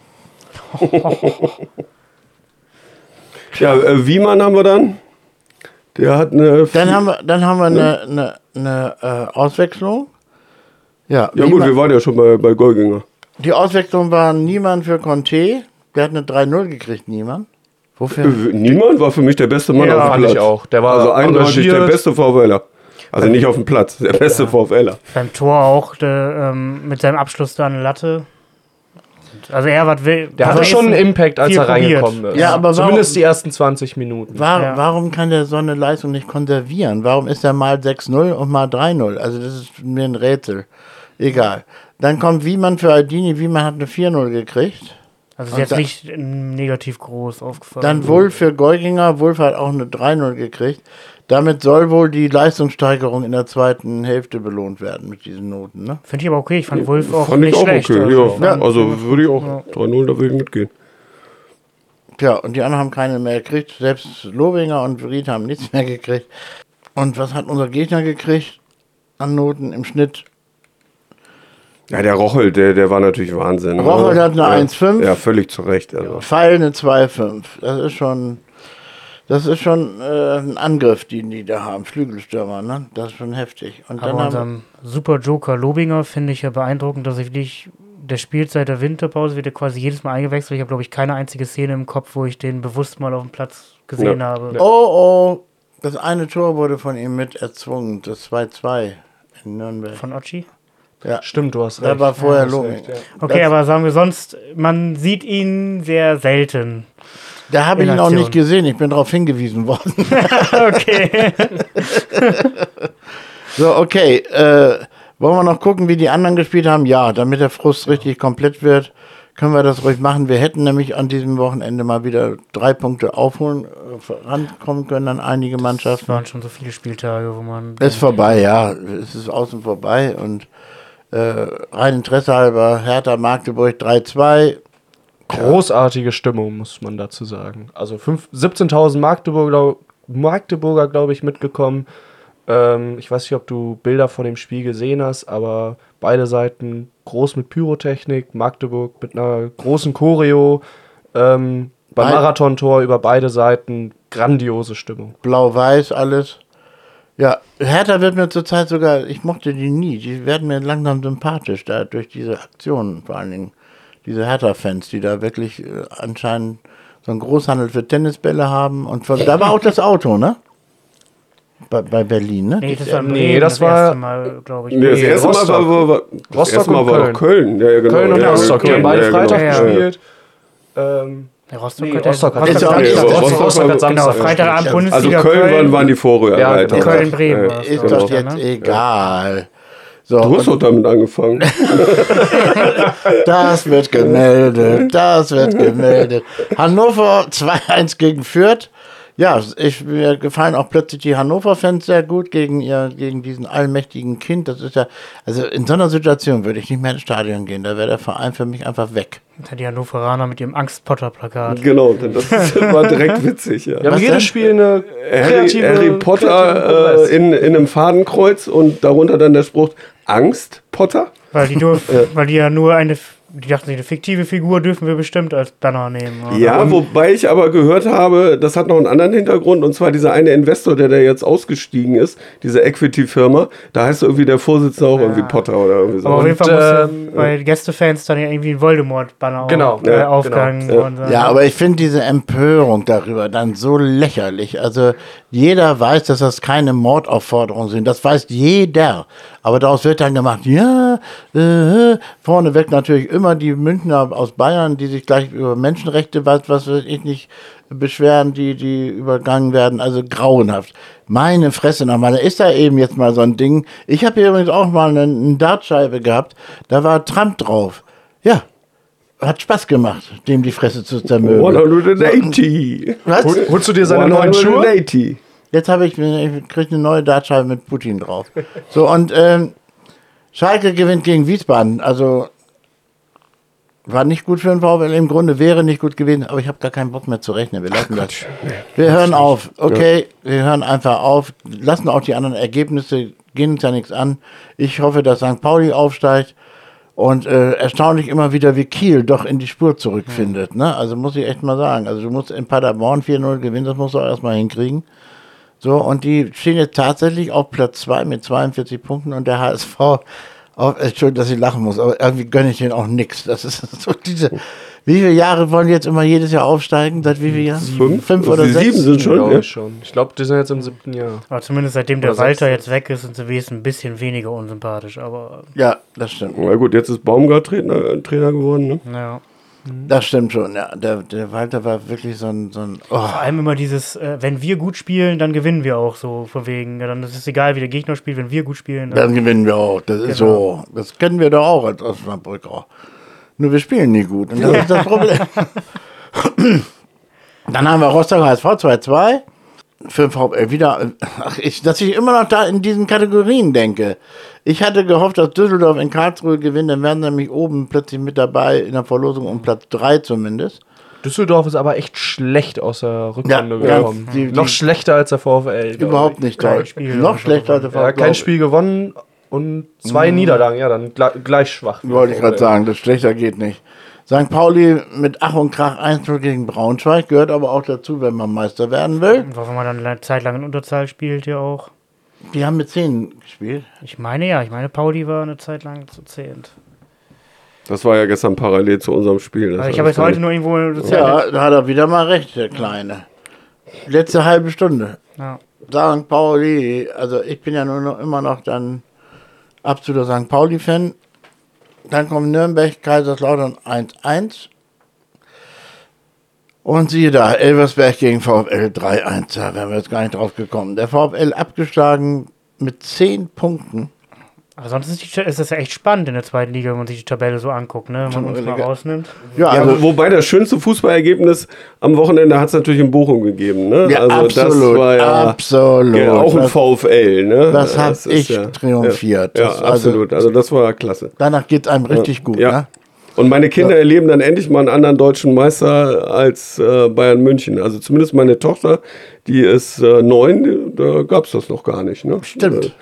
[LAUGHS] ja äh, Wiemann haben wir dann. Der hat eine. Dann haben wir, dann haben wir eine, eine, eine äh, Auswechslung. Ja, ja gut, wir waren ja schon bei, bei Golginger. Die Auswechslung war niemand für Conte. Der hat eine 3-0 gekriegt, niemand. Wofür? Äh, Niemand war für mich der beste Mann Ja, auf dem fand Platz. ich auch. Der war also eindeutig der beste VfLer. Also nicht auf dem Platz, der beste VfLer. Beim Tor auch der, ähm, mit seinem Abschluss da eine Latte. Also er war. Der hatte schon einen Impact, als er reingekommen ist. Ja, aber warum- Zumindest die ersten 20 Minuten. War, Ja. Warum kann der so eine Leistung nicht konservieren? Warum ist er mal 6-0 und mal 3-0? Also das ist mir ein Rätsel. Egal. Dann kommt Wiemann für Aldini. Wiemann hat eine 4-0 gekriegt. Also ist jetzt da- nicht negativ groß aufgefallen. Dann Wolf für Geuginger. Wolf hat auch eine 3-0 gekriegt. Damit soll wohl die Leistungssteigerung in der zweiten Hälfte belohnt werden mit diesen Noten. Ne? Finde ich aber okay. Ich fand Wolf auch Fand nicht ich auch schlecht. okay. Also, ja. Ja. Also würde ich auch 3-0, da würde ich mitgehen. Tja, und die anderen haben keine mehr gekriegt. Selbst Lobinger und Ried haben nichts mehr gekriegt. Und was hat unser Gegner gekriegt an Noten im Schnitt? Ja, der Rochel, der, der war natürlich Wahnsinn. Rochel ne? hat eine ja. 1,5. Ja, völlig zu Recht. Also. Pfeil eine 2,5. Das ist schon, das ist schon äh, ein Angriff, den die da haben. Flügelstürmer, ne? Das ist schon heftig. Und dann Aber haben unserem Super Joker Lobinger finde ich ja beeindruckend, dass er wirklich, der spielt seit der Winterpause, wird er quasi jedes Mal eingewechselt. Ich habe, glaube ich, keine einzige Szene im Kopf, wo ich den bewusst mal auf dem Platz gesehen Ja. habe. oh, oh, das eine Tor wurde von ihm mit erzwungen. Das 2-2 in Nürnberg. Von Ochi. Ja, Stimmt, du hast da recht. war vorher hast Lobinger. recht, ja. Okay, Das- aber sagen wir sonst, man sieht ihn sehr selten. Da habe ich ihn auch nicht gesehen. Ich bin darauf hingewiesen worden. [LAUGHS] Okay. So, okay. Äh, wollen wir noch gucken, wie die anderen gespielt haben? Ja, damit der Frust richtig komplett wird, können wir das ruhig machen. Wir hätten nämlich an diesem Wochenende mal wieder drei Punkte aufholen, äh, vorankommen können an einige Es Mannschaften. waren schon so viele Spieltage, wo man. Ist vorbei, ja. Es ist außen vorbei und äh, rein Interesse halber Hertha Magdeburg 3-2. Großartige Stimmung, muss man dazu sagen. Also fünf- 17.000 Magdeburger, Magdeburger glaube ich, mitgekommen. Ähm, ich weiß nicht, ob du Bilder von dem Spiel gesehen hast, aber beide Seiten groß mit Pyrotechnik. Magdeburg mit einer großen Choreo. Ähm, beim Marathontor über beide Seiten grandiose Stimmung. Blau-Weiß, alles. Ja, Hertha wird mir zurzeit sogar, ich mochte die nie, die werden mir langsam sympathisch, da durch diese Aktionen, vor allen Dingen diese Hertha-Fans, die da wirklich äh, anscheinend so einen Großhandel für Tennisbälle haben. Und von, da war auch das Auto, ne? Bei, bei Berlin, ne? Nee, das war, Nee, Bremen das war- erste Mal, glaube ich. Nee, das Nee, erste Mal Rostock. war, war, war, das Rostock erste Mal war Köln. doch Köln. Ja, ja, genau. Köln und ja, Rostock, die haben beide Ja, Freitag genau. gespielt. Ähm, Der Rostock, Nee, hat Rostock hat- Rostock, ja hat Samstag- Rostock Rostock, Rostock hat genau, Samstag Freitagabend gespielt. Bundesliga Also Köln, waren, waren die Ja, Vorreiter. genau. Köln, Bremen Ja, es, Ist doch jetzt ne? egal. So, Du hast doch damit angefangen. [LAUGHS] das wird gemeldet, das wird gemeldet. Hannover 2-1 gegen Fürth. Ja, ich, mir gefallen auch plötzlich die Hannover-Fans sehr gut gegen, ihr, gegen diesen allmächtigen Kind. Das ist ja, also in so einer Situation würde ich nicht mehr ins Stadion gehen. Da wäre der Verein für mich einfach weg. Die Hannoveraner mit ihrem Angst-Potter-Plakat. genau, das [LAUGHS] war direkt witzig. Ja. wir haben jedes denn? Spiel eine Harry, kreative Harry Potter äh, in, in einem Fadenkreuz und darunter dann der Spruch Angst, Potter? Weil die, [LAUGHS] weil die ja nur eine, die dachten sich, eine fiktive Figur dürfen wir bestimmt als Banner nehmen. oder? Ja, wobei ich aber gehört habe, das hat noch einen anderen Hintergrund und zwar dieser eine Investor, der da jetzt ausgestiegen ist, diese Equity-Firma, da heißt irgendwie der Vorsitzende auch irgendwie Potter oder irgendwie so. Aber auf jeden Fall muss ähm, bei Gästefans dann ja irgendwie ein Voldemort-Banner Genau, äh, ja, aufgehangen genau. sein. Ja, aber ich finde diese Empörung darüber dann so lächerlich. Also jeder weiß, dass das keine Mordaufforderungen sind. Das weiß jeder. Aber daraus wird dann gemacht, ja, äh, vorneweg natürlich immer die Münchner aus Bayern, die sich gleich über Menschenrechte, was, was weiß ich nicht, beschweren, die, die übergangen werden. Also grauenhaft. Meine Fresse nochmal, da ist da eben jetzt mal so ein Ding. Ich habe hier übrigens auch mal eine, eine Dartscheibe gehabt, da war Trump drauf. Ja, hat Spaß gemacht, dem die Fresse zu zermürben. 180. Was? Hol, holst du dir seine neuen Schuhe? 180. Jetzt habe ich, ich krieg eine neue Dartscheibe mit Putin drauf. So, und ähm, Schalke gewinnt gegen Wiesbaden. Also war nicht gut für den VfL. Im Grunde wäre nicht gut gewesen, aber ich habe gar keinen Bock mehr zu rechnen. Wir lassen das. Wir hören auf. Okay, wir hören einfach auf. Lassen auch die anderen Ergebnisse, gehen uns ja nichts an. Ich hoffe, dass St. Pauli aufsteigt. Und äh, erstaunlich immer wieder, wie Kiel doch in die Spur zurückfindet. Ne? Also muss ich echt mal sagen. Also du musst in Paderborn 4-0 gewinnen, das musst du auch erstmal hinkriegen. So, und die stehen jetzt tatsächlich auf Platz 2 mit 42 Punkten und der HSV, auf, Entschuldigung, dass ich lachen muss, aber irgendwie gönne ich denen auch nichts. Das ist [LAUGHS] so diese, wie viele Jahre wollen die jetzt immer jedes Jahr aufsteigen? Seit wie vielen Jahren? Fünf? Fünf oder Die sechs? sieben sind schon, Glaube ja. ich schon. Ich glaube, die sind jetzt im siebten Jahr. Aber zumindest seitdem der Oder Walter sechs. jetzt weg ist, sind sie wenigstens ein bisschen weniger unsympathisch. Aber Ja, das stimmt. Na gut, jetzt ist Baumgart Trainer, Trainer geworden. Ne? ja. Das stimmt schon, ja. Der, der Walter war wirklich so ein, so ein oh. Vor allem immer dieses, äh, wenn wir gut spielen, dann gewinnen wir auch so von wegen. Ja, dann ist es egal, wie der Gegner spielt, wenn wir gut spielen. Dann gewinnen wir auch. Das ist Genau. so. Das kennen wir doch auch als Osnabrücker. Nur wir spielen nie gut. Und das ist das [LAUGHS] Problem. [LAUGHS] Dann haben wir Rostock HSV 2-2. Für VfL wieder. Ach, ich, dass ich immer noch da in diesen Kategorien denke. Ich hatte gehofft, dass Düsseldorf in Karlsruhe gewinnt. Dann wären sie nämlich oben plötzlich mit dabei in der Verlosung um Platz 3 zumindest. Düsseldorf ist aber echt schlecht aus der Rückrunde Ja, gekommen. die- die- Noch schlechter als der VfL. Überhaupt nicht toll. Noch schlechter als der ich. Ja, VfL. kein Spiel gewonnen und zwei Niederlagen. Ja, dann gle- gleich schwach. Wollte ich gerade sagen, das schlechter geht nicht. St. Pauli mit Ach und Krach 1 gegen Braunschweig gehört aber auch dazu, wenn man Meister werden will. Und wenn man dann eine Zeit lang in Unterzahl spielt, ja auch. Die haben mit 10 gespielt. Ich meine ja, ich meine, Pauli war eine Zeit lang zu zehnt. Das war ja gestern parallel zu unserem Spiel. Das Also ich habe jetzt heute nur irgendwo das Ja, da hat er wieder mal recht, der Kleine. Letzte halbe Stunde. ja. St. Pauli, also ich bin ja nur noch, immer noch dann absoluter St. Pauli-Fan. Dann kommt Nürnberg, Kaiserslautern 1-1. Und siehe da, Elversberg gegen VfL 3-1. Da wären wir jetzt gar nicht drauf gekommen. Der VfL abgeschlagen mit 10 Punkten. Aber sonst ist, die, ist das ja echt spannend in der zweiten Liga, wenn man sich die Tabelle so anguckt, ne? Wenn man uns mal rausnimmt. Ja, Ja, also, wo- wobei das schönste Fußballergebnis am Wochenende hat es natürlich in Bochum gegeben. Ne? ja also absolut, das war ja, absolut. ja auch ein das, VfL. Ne? das hab ist ich ja, triumphiert. Ja, Das- ja also- absolut. Also das war klasse. danach geht es einem richtig gut. Ja. Ne? Und meine Kinder erleben dann endlich mal einen anderen deutschen Meister als äh, Bayern München. Also zumindest meine Tochter, die ist äh, neun, da gab es das noch gar nicht. Ne? Stimmt.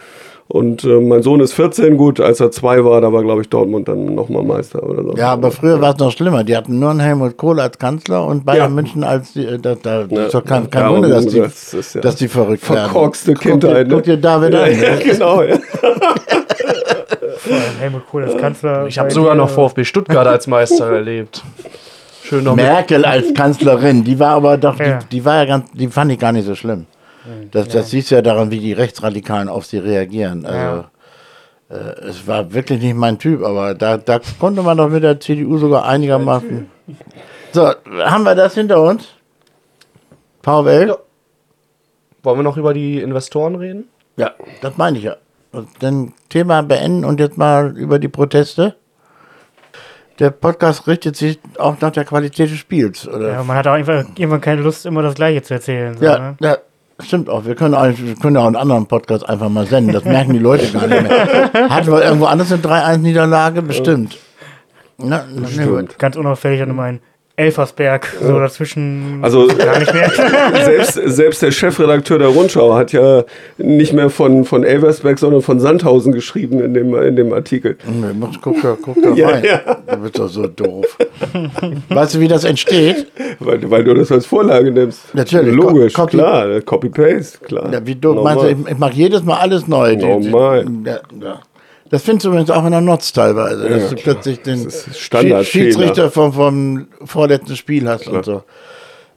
Und äh, mein Sohn ist 14, gut, als er zwei war, da war, glaube ich, Dortmund dann nochmal Meister oder so. Ja, aber früher war es noch schlimmer. Die hatten nur einen Helmut Kohl als Kanzler und Bayern Ja. München als die, äh, da, da, das Ja. ist doch kein, kein Ja, Wunder, dass die, das ist ja dass die verrückt werden. Verkorkste Guck dir- Kindheit. Guck dir David ja, an. ja, genau. Ja. Vor allem Helmut Kohl als Kanzler. Ich habe sogar noch VfB Stuttgart als Meister erlebt. Schön noch Merkel als Kanzlerin, die war aber doch, Ja. die, die war ja ganz, die fand ich gar nicht so schlimm. Das, das siehst du ja daran, wie die Rechtsradikalen auf sie reagieren. Also, äh, es war wirklich nicht mein Typ, aber da, da konnte man doch mit der CDU sogar einigermaßen. So, haben wir das hinter uns? VfL? Ja. Wollen wir noch über die Investoren reden? Ja, das meine ich ja. Und dann Thema beenden und jetzt mal über die Proteste. Der Podcast richtet sich auch nach der Qualität des Spiels, oder? Ja, man hat auch einfach irgendwann keine Lust, immer das Gleiche zu erzählen. So, Ja, ne? ja, stimmt auch. Wir können, wir können ja auch einen anderen Podcast einfach mal senden. Das merken die Leute gar nicht mehr. [LAUGHS] Hatten wir irgendwo anders eine 3-1-Niederlage? Bestimmt. Na, gut. Ganz unauffällig dann immer Elfersberg, so dazwischen Also gar nicht mehr. [LAUGHS] selbst, selbst der Chefredakteur der Rundschau hat ja nicht mehr von, von Elversberg, sondern von Sandhausen geschrieben in dem, in dem Artikel. Nee, Guck da, guck da [LAUGHS] Ja, rein. ja. Du bist doch so doof. weißt du, wie das entsteht? Weil, weil du das als Vorlage nimmst. Natürlich. Logisch, Co- Copy- klar. Copy-Paste, klar. Ja, wie du Normal. meinst, du, ich, ich mache jedes Mal alles neu. Die- die- Normal. Das findest du übrigens auch in der Notz teilweise, dass Ja, du klar. plötzlich den Standardfehler. Schiedsrichter vom, vom vorletzten Spiel hast und so.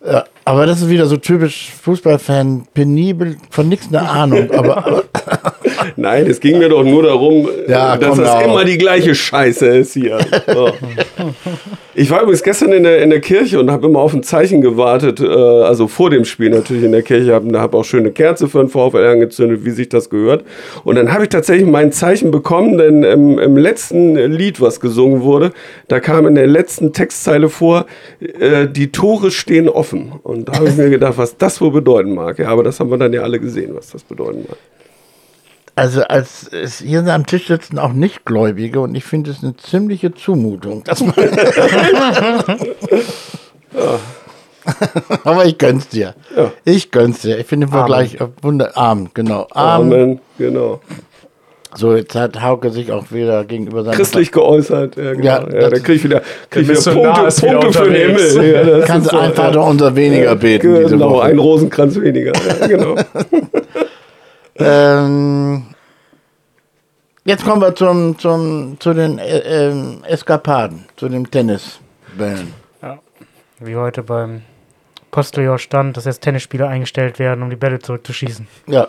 Ja, aber das ist wieder so typisch Fußballfan, penibel, von nichts eine Ahnung. Aber, aber [LAUGHS] Nein, es ging mir doch nur darum, Ja, dass komm das da immer die gleiche Scheiße ist hier. So. Ich war übrigens gestern in der, in der Kirche und habe immer auf ein Zeichen gewartet, äh, also vor dem Spiel natürlich in der Kirche, habe hab auch schöne Kerze für den VfL angezündet, wie sich das gehört. Und dann habe ich tatsächlich mein Zeichen bekommen, denn im, im letzten Lied, was gesungen wurde, da kam in der letzten Textzeile vor, äh, die Tore stehen offen. Und da habe ich mir gedacht, was das wohl bedeuten mag. Ja, aber das haben wir dann ja alle gesehen, was das bedeuten mag. Also als es hier am Tisch sitzen auch Nichtgläubige und ich finde es eine ziemliche Zumutung. Dass man [LAUGHS] aber ich gönn's dir. Ja. Ich gönn's dir. Ich finde den Vergleich äh, wunder Arm, genau. Arm. Amen, genau. So, jetzt hat Hauke sich auch wieder gegenüber seinem christlich geäußert. Ja, genau. Ja, ja, da kriege ich wieder, krieg ich wieder Punkte, wieder Punkte für den. Himmel. Ja, das Kannst so, einfach ja. doch unser weniger beten diese Genau, Woche. ein Rosenkranz weniger. Ja, genau. [LAUGHS] Ähm, jetzt kommen wir zum, zum, zu den äh, ähm, Eskapaden, zu den Tennisbällen. Wie heute beim Postillon stand, dass jetzt Tennisspieler eingestellt werden, um die Bälle zurückzuschießen. Ja,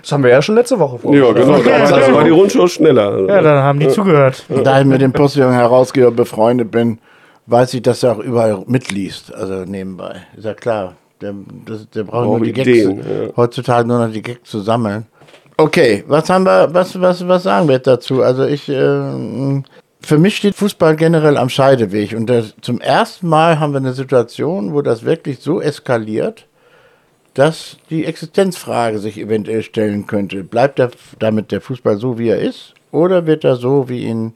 Das haben wir ja schon letzte Woche vor. ja, genau. [LAUGHS] Da war die Rundschau schneller. Ja, dann haben die zugehört. da ich mit dem Postillon Herausgeber befreundet bin, weiß ich, dass er auch überall mitliest, also nebenbei. Ist ja klar. Der, das, der braucht nur die Gags, Ideen, ja. heutzutage nur noch die Gags zu sammeln. Okay, was haben wir, was, was, was sagen wir dazu? Also ich, äh, für mich steht Fußball generell am Scheideweg und das, zum ersten Mal haben wir eine Situation, wo das wirklich so eskaliert, dass die Existenzfrage sich eventuell stellen könnte. Bleibt der, damit der Fußball so, wie er ist? Oder wird er so, wie ihn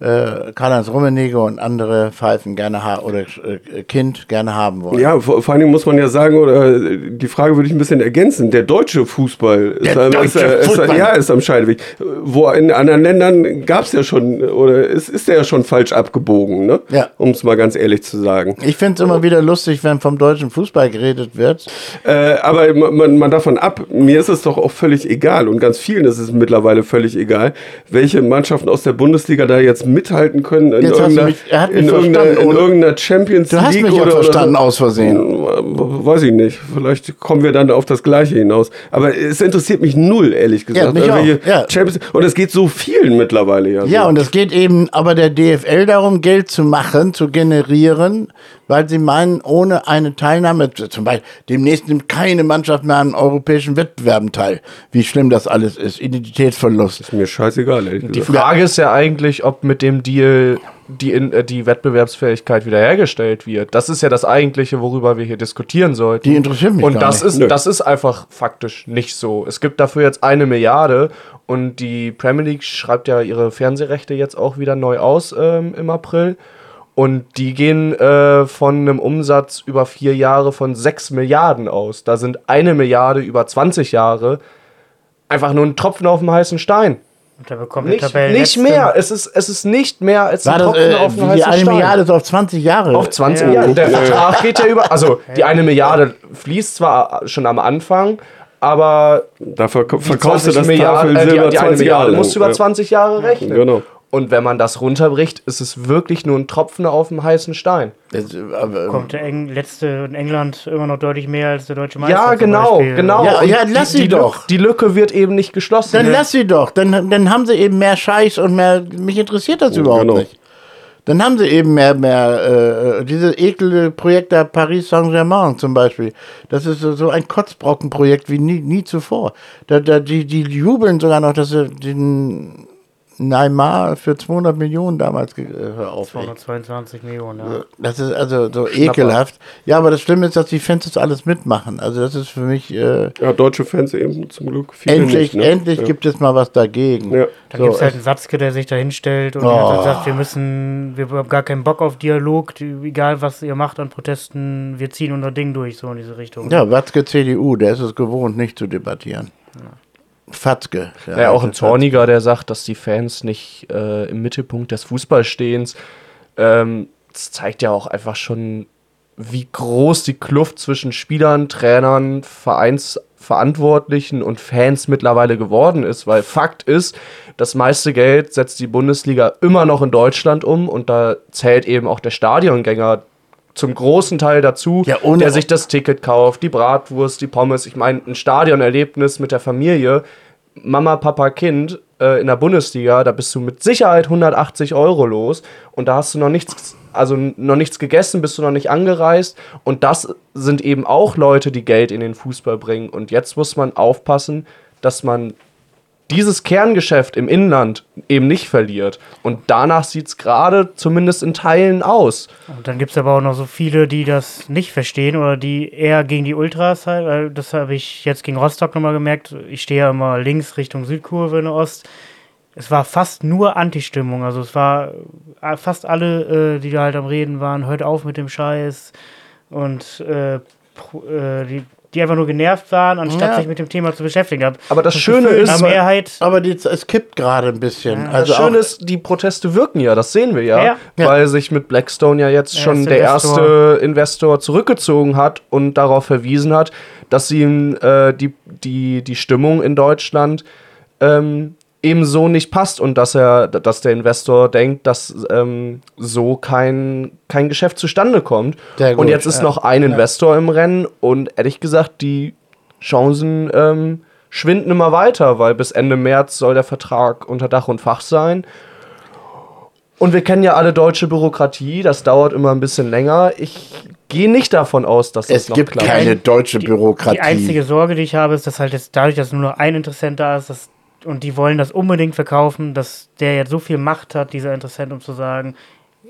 äh, Karl-Heinz Rummenigge und andere Pfeifen gerne haben oder äh, Kind gerne haben wollen? Ja, vor, vor allen Dingen muss man ja sagen, oder äh, die Frage würde ich ein bisschen ergänzen. Der deutsche Fußball ist, Der am- deutsche ist, äh, ist, Fußball. ja, ist am Scheideweg. Wo in anderen Ländern gab es ja schon, oder ist, ist der ja schon falsch abgebogen, ne? Ja. Um es mal ganz ehrlich zu sagen. Ich finde es immer wieder lustig, wenn vom deutschen Fußball geredet wird. Äh, aber man, man, man davon ab, mir ist es doch auch völlig egal und ganz vielen ist es mittlerweile völlig egal, welche Mannschaften aus der Bundesliga da jetzt mithalten können in, Jetzt irgendeiner, mich- er hat mich in, irgendeiner, in irgendeiner Champions Du hast League mich ja oder, verstanden oder so. aus Versehen. Äh, Weiß ich nicht. Vielleicht kommen wir dann auf das Gleiche hinaus. Aber es interessiert mich null, ehrlich gesagt. auch, Irgendwelche ja. Champions und es geht so vielen mittlerweile ja. Ja, so. und es geht eben aber der DFL darum, Geld zu machen, zu generieren, weil sie meinen, ohne eine Teilnahme, zum Beispiel demnächst nimmt keine Mannschaft mehr an europäischen Wettbewerben teil. Wie schlimm das alles ist. Identitätsverlust. ist mir scheißegal, ehrlich Die gesagt. Frage ist ja eigentlich, ob mit dem Deal die, in, äh, die Wettbewerbsfähigkeit wiederhergestellt wird. Das ist ja das Eigentliche, worüber wir hier diskutieren sollten. Die interessiert mich Und gar das nicht. ist, Nö. das ist einfach faktisch nicht so. Es gibt dafür jetzt eine Milliarde und die Premier League schreibt ja ihre Fernsehrechte jetzt auch wieder neu aus ähm, im April. Und die gehen äh, von einem Umsatz über vier Jahre von 6 Milliarden aus. Da sind eine Milliarde über 20 Jahre einfach nur ein Tropfen auf dem heißen Stein. Und da bekommt Nicht, nicht mehr. Es ist, es ist nicht mehr als ein War das, Tropfen äh, auf dem wie die heißen eine Stein. Milliarde ist auf 20 Jahre. Auf 20 Ja. Jahre. Der Vertrag geht ja über. Also [LAUGHS] die eine Milliarde fließt zwar schon am Anfang, aber Da verk die verkaufst du 20 das Milliarden, Tafel äh, die, Silber die eine 20 Jahre lang. musst du über Ja. 20 Jahre rechnen. Genau. Und wenn man das runterbricht, ist es wirklich nur ein Tropfen auf dem heißen Stein. Das, aber, kommt der Eng letzte in England immer noch deutlich mehr als der deutsche Meister. Ja, genau, genau. Ja, ja, lass die, sie die doch. Die Lücke wird eben nicht geschlossen. dann lass sie doch. Dann, dann haben sie eben mehr Scheiß und mehr. Mich interessiert das überhaupt genau. nicht. Dann haben sie eben mehr, mehr, äh, diese eklige Projekt der Paris Saint-Germain zum Beispiel. Das ist so, so ein Kotzbrockenprojekt wie nie, nie zuvor. Da, da, die, die jubeln sogar noch, dass sie den Neymar für 200 Millionen damals äh, auflegt. 222 Millionen, ja. Das ist also so ekelhaft. Ja, aber das Schlimme ist, dass die Fans das alles mitmachen. Also das ist für mich äh, Ja, deutsche Fans eben zum Glück viele endlich, nicht. Ne? endlich ja. gibt es mal was dagegen. Ja. Da So, gibt es halt einen Satzke, der sich da hinstellt und Oh. sagt, wir müssen, wir haben gar keinen Bock auf Dialog, egal was ihr macht an Protesten, wir ziehen unser Ding durch, so in diese Richtung. Ja, Watzke CDU, der ist es gewohnt, nicht zu debattieren. Fatzke. Der Ja, auch ein Zorniger, der sagt, dass die Fans nicht äh, im Mittelpunkt des Fußballstehens. Ähm, das zeigt ja auch einfach schon, wie groß die Kluft zwischen Spielern, Trainern, Vereinsverantwortlichen und Fans mittlerweile geworden ist. Weil Fakt ist, das meiste Geld setzt die Bundesliga immer noch in Deutschland um und da zählt eben auch der Stadiongänger zum großen Teil dazu, Ja, der sich das Ticket kauft, die Bratwurst, die Pommes. Ich meine, ein Stadionerlebnis mit der Familie, Mama, Papa, Kind äh, in der Bundesliga, da bist du mit Sicherheit 180 Euro los. Und da hast du noch nichts, also noch nichts gegessen, bist du noch nicht angereist. Und das sind eben auch Leute, die Geld in den Fußball bringen. Und jetzt muss man aufpassen, dass man dieses Kerngeschäft im Inland eben nicht verliert. Und danach sieht es gerade zumindest in Teilen aus. Und dann gibt es aber auch noch so viele, die das nicht verstehen oder die eher gegen die Ultras halt, weil das habe ich jetzt gegen Rostock nochmal gemerkt. Ich stehe ja immer links Richtung Südkurve in der Ost. Es war fast nur Anti-Stimmung. Also es war äh, fast alle, äh, die da halt am Reden waren, hört auf mit dem Scheiß. Und äh, äh, die, die einfach nur genervt waren, anstatt Ja. sich mit dem Thema zu beschäftigen. Hab Aber das Schöne Gefühl, ist- Mehrheit Aber die, es kippt gerade ein bisschen. Ja, also das Schöne ist, die Proteste wirken ja, das sehen wir ja, Ja, weil sich mit Blackstone ja jetzt schon der Investor. erste Investor zurückgezogen hat und darauf verwiesen hat, dass ihm äh, die, die, die Stimmung in Deutschland ähm, eben so nicht passt und dass er, dass der Investor denkt, dass ähm, so kein, kein Geschäft zustande kommt. Sehr gut, und jetzt ist ja. noch ein Investor im Rennen und ehrlich gesagt, die Chancen ähm, schwinden immer weiter, weil bis Ende März soll der Vertrag unter Dach und Fach sein. Und wir kennen ja alle deutsche Bürokratie, das dauert immer ein bisschen länger. Ich gehe nicht davon aus, dass das Es noch gibt keine deutsche Die Bürokratie. einzige Sorge, die ich habe, ist, dass halt jetzt dadurch, dass nur noch ein Interessent da ist, dass, und die wollen das unbedingt verkaufen, dass der jetzt so viel Macht hat, dieser Interessent, um zu sagen,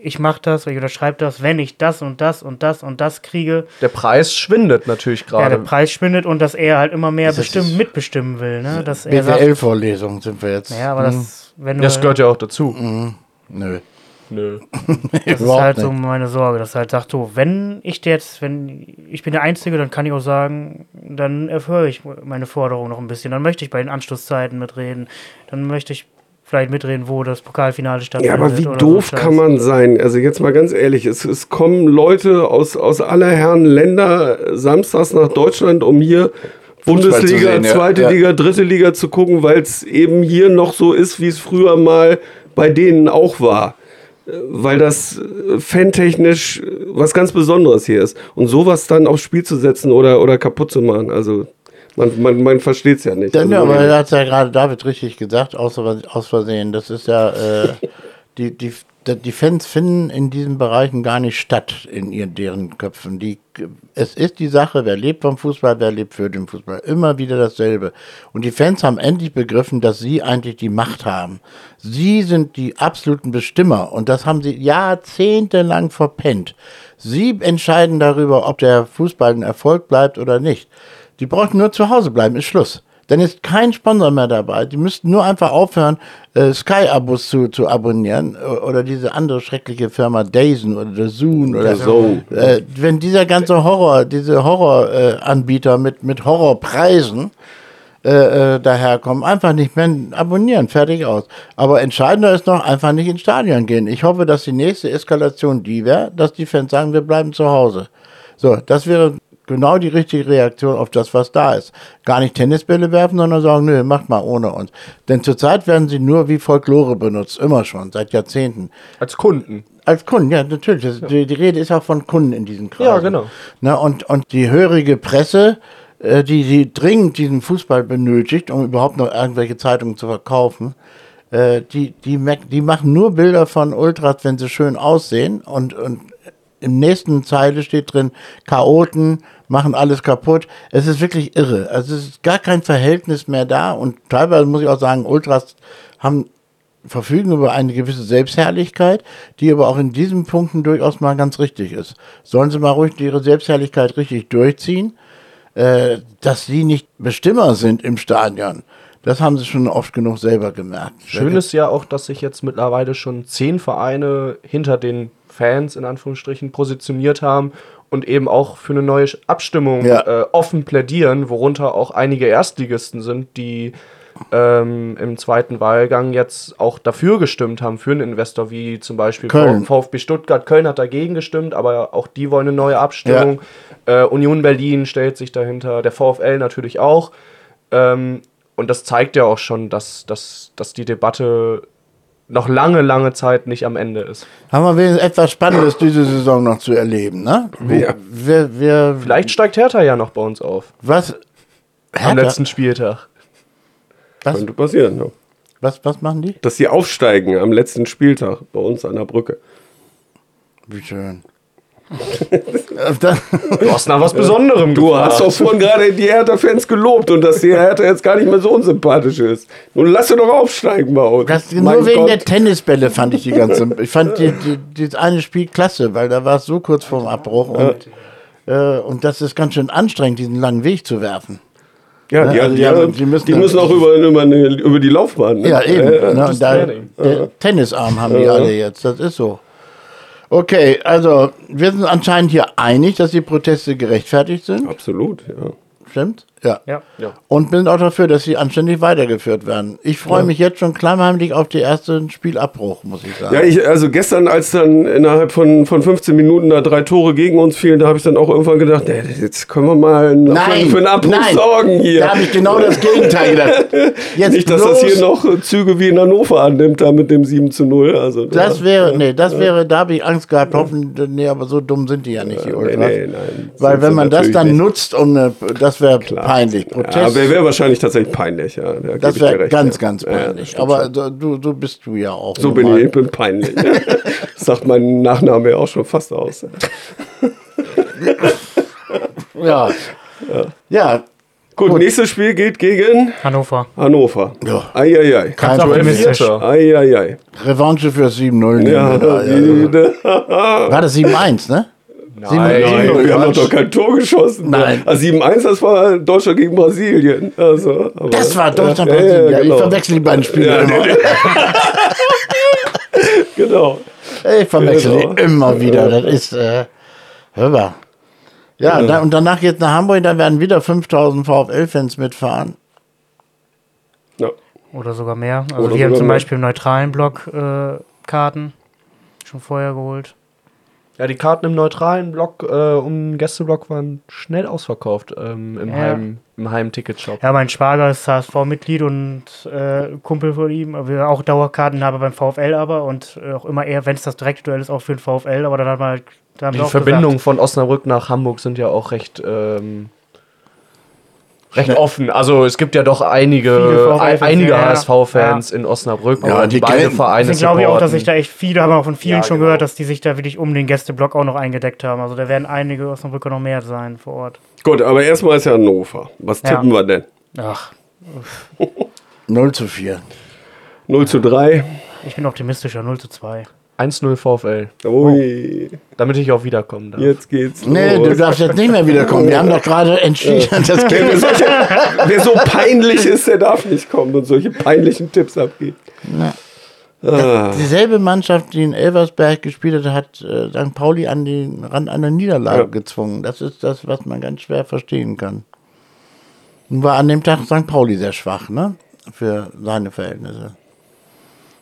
ich mache das oder ich unterschreibe das, wenn ich das und das und das und das kriege, Der Preis schwindet natürlich ja, der gerade. Preis schwindet und dass er halt immer mehr bestimmen, mitbestimmen will. Ne? Dass BWL-Vorlesung sind wir jetzt. ja, aber das, wenn du, das gehört ja auch dazu. Nö. Nö. [LAUGHS] das ist halt so nicht. meine Sorge, dass er halt sagt, so, wenn ich jetzt, wenn ich bin der Einzige, dann kann ich auch sagen, dann erhöhe ich meine Forderung noch ein bisschen. Dann möchte ich bei den Anschlusszeiten mitreden. Dann möchte ich vielleicht mitreden, wo das Pokalfinale Ja, stattfindet. aber wie oder doof so kann man sein? Also jetzt mal ganz ehrlich, es, es kommen Leute aus, aus aller Herren Länder samstags nach Deutschland, um hier Bundesliga, sehen, ja. zweite Ja. Liga, dritte Liga zu gucken, weil es eben hier noch so ist, wie es früher mal bei denen auch war. Weil das äh, fantechnisch äh, was ganz Besonderes hier ist. Und sowas dann aufs Spiel zu setzen oder, oder kaputt zu machen, also man, man, man versteht es ja nicht. Dann, also, ja, aber da hat ja gerade David richtig gesagt, aus, aus Versehen. Das ist ja, äh, [LAUGHS] die, die, die Fans finden in diesen Bereichen gar nicht statt in ihren, deren Köpfen. Die, es ist die Sache, wer lebt vom Fußball, wer lebt für den Fußball. Immer wieder dasselbe. Und die Fans haben endlich begriffen, dass sie eigentlich die Macht haben. Sie sind die absoluten Bestimmer und das haben sie jahrzehntelang verpennt. Sie entscheiden darüber, ob der Fußball ein Erfolg bleibt oder nicht. Die brauchen nur zu Hause bleiben, ist Schluss. Dann ist kein Sponsor mehr dabei. Die müssten nur einfach aufhören, äh, Sky-Abos zu, zu abonnieren äh, oder diese andere schreckliche Firma Dazen oder The Zoon oder Zone. Äh, wenn dieser ganze Horror, diese Horroranbieter äh, mit, mit Horrorpreisen äh, äh, daherkommen, einfach nicht mehr abonnieren, fertig aus. Aber entscheidender ist noch, einfach nicht ins Stadion gehen. Ich hoffe, dass die nächste Eskalation die wäre, dass die Fans sagen, wir bleiben zu Hause. So, das wäre genau die richtige Reaktion auf das, was da ist. Gar nicht Tennisbälle werfen, sondern sagen, nö, macht mal ohne uns. Denn zurzeit werden sie nur wie Folklore benutzt, immer schon, seit Jahrzehnten. Als Kunden. Als Kunden, ja, natürlich. Das, Die, die Rede ist auch von Kunden in diesen Kreisen. Ja, genau. Na, und, und die hörige Presse, äh, die, die dringend diesen Fußball benötigt, um überhaupt noch irgendwelche Zeitungen zu verkaufen, äh, die, die, die machen nur Bilder von Ultras, wenn sie schön aussehen. Und, und im nächsten Zeile steht drin, Chaoten machen alles kaputt. Es ist wirklich irre. Also es ist gar kein Verhältnis mehr da. Und teilweise muss ich auch sagen, Ultras haben verfügen über eine gewisse Selbstherrlichkeit, die aber auch in diesen Punkten durchaus mal ganz richtig ist. Sollen sie mal ruhig ihre Selbstherrlichkeit richtig durchziehen, äh, dass sie nicht Bestimmer sind im Stadion. Das haben sie schon oft genug selber gemerkt. Schön ist ja auch, dass sich jetzt mittlerweile schon zehn Vereine hinter den Fans in Anführungsstrichen positioniert haben und eben auch für eine neue Abstimmung Ja. äh, offen plädieren, worunter auch einige Erstligisten sind, die ähm, im zweiten Wahlgang jetzt auch dafür gestimmt haben, für einen Investor, wie zum Beispiel Köln. VfB Stuttgart. Köln hat dagegen gestimmt, aber auch die wollen eine neue Abstimmung. Äh, Union Berlin stellt sich dahinter, der VfL natürlich auch. Ähm, und das zeigt ja auch schon, dass, dass, dass die Debatte noch lange, lange Zeit nicht am Ende ist. Haben wir wenigstens etwas Spannendes diese Saison noch zu erleben, ne? Ja. Wir, wir, Vielleicht steigt Hertha ja noch bei uns auf. was, Am Hertha? letzten Spieltag. was, Könnte passieren, ja. was, was machen die? Dass sie aufsteigen am letzten Spieltag bei uns an der Brücke. Wie schön. [LAUGHS] Das- Du hast nach was Besonderem Du gefragt. hast doch vorhin gerade die Hertha-Fans gelobt und dass die Hertha jetzt gar nicht mehr so unsympathisch ist. Nun lass sie doch aufsteigen bei uns. Das, Mein nur wegen Gott. der Tennisbälle fand ich die ganze. Ich fand die, die, das eine Spiel klasse, weil da war es so kurz vorm Abbruch und, äh, und das ist ganz schön anstrengend, diesen langen Weg zu werfen. Ja, die, Also, die, ja, die, die müssen- müssen, auch über, über, eine, über die Laufbahn. Ne? Ja, eben. Äh, ne, da, der Tennisarm haben die alle jetzt. Das ist so. Okay, also wir sind anscheinend hier einig, dass die Proteste gerechtfertigt sind. Absolut, ja. Stimmt? Ja. Ja. Ja. Und bin auch dafür, dass sie anständig weitergeführt werden. Ich freue mich jetzt schon klammheimlich auf den ersten Spielabbruch, muss ich sagen. Ja, ich, also gestern, als dann innerhalb von, von 15 Minuten da drei Tore gegen uns fielen, da habe ich dann auch irgendwann gedacht, nee, jetzt können wir mal einen- Nein, für einen Abbruch nein. sorgen hier. Da habe ich genau das Gegenteil gedacht. [LAUGHS] Jetzt Nicht, dass das hier noch äh, Züge wie in Hannover annimmt, da mit dem 7 zu 0. Also, Das da- wäre, nee, das wäre, da habe ich Angst gehabt, hoffen, nee, aber so dumm sind die ja nicht, die nee, Ultras. nee, nein, Weil sind wenn man das dann nicht. nutzt, um eine, das wäre Klar. Peinlich. Protest, Ja, wäre wär wahrscheinlich tatsächlich peinlich, ja. Da das wäre ganz, ja. ganz Ja, ja, peinlich. das Aber so, du, so bist du ja auch. schon. so bin ich, ich bin peinlich. das [LAUGHS] sagt mein Nachname ja auch schon fast aus. Ja. Ja, Gut, nächstes Spiel geht gegen Hannover. Hannover. Ja. Eieiei. kein optimistisch. Eieiei. Revanche für 7-0. nehmen Ja, ja. die- War das 7-1, ne? Nein, Nein, wir haben doch kein Tor geschossen. Nein. Also 7-1, das war Deutschland gegen Brasilien. Also, aber, Das war Deutschland Ja, ja, Brasilien. Ja, genau. Ich verwechsel die beiden Spiele Ja, immer. nee, [LAUGHS] Genau. Ich verwechsel Genau. die immer wieder. Das ist, äh, hör mal. Ja, Da, und danach geht's nach Hamburg, da werden wieder 5000 VfL-Fans mitfahren. Ja. Oder sogar mehr. Also Oder wir haben zum mehr. Beispiel im neutralen Block äh, Karten schon vorher geholt. Ja, die Karten im neutralen Block, äh, um Gästeblock waren schnell ausverkauft ähm, im, Ja. Heim, im Heim-Ticketshop. Ja, mein Schwager ist HSV-Mitglied und äh, Kumpel von ihm. Wir auch Dauerkartenhaber beim VfL aber und äh, auch immer eher, wenn es das Direktduell ist, auch für den VfL. Aber dann hat man halt. Da Die Verbindungen von Osnabrück nach Hamburg sind ja auch recht, ähm, recht offen. Also es gibt ja doch einige, ein, einige ja, ja. HSV-Fans in Osnabrück. Ja, und die beide Grenzen- Vereine Deswegen glaube ich auch, dass sich da echt viele, haben wir auch von vielen Ja, schon genau. gehört, dass die sich da wirklich um den Gästeblock auch noch eingedeckt haben. Also da werden einige Osnabrücker noch mehr sein vor Ort. Gut, aber erstmal ist ja Hannover. Was Ja. tippen wir denn? Ach, [LAUGHS] 0 zu 4. 0 zu 3. ich bin optimistischer, 0 zu 2. 1-0 VfL, Ui, damit ich auch wiederkommen darf. jetzt geht's Nee, los. du darfst jetzt nicht mehr wiederkommen. Wir haben doch gerade entschieden, das Wer, geht. solche, wer so peinlich ist, der darf nicht kommen und solche peinlichen Tipps abgeben. Ah, Dieselbe Mannschaft, die in Elversberg gespielt hat, hat äh, St. Pauli an den Rand einer Niederlage Ja. gezwungen. Das ist das, was man ganz schwer verstehen kann. Nun war an dem Tag St. Pauli sehr schwach, ne? Für seine Verhältnisse.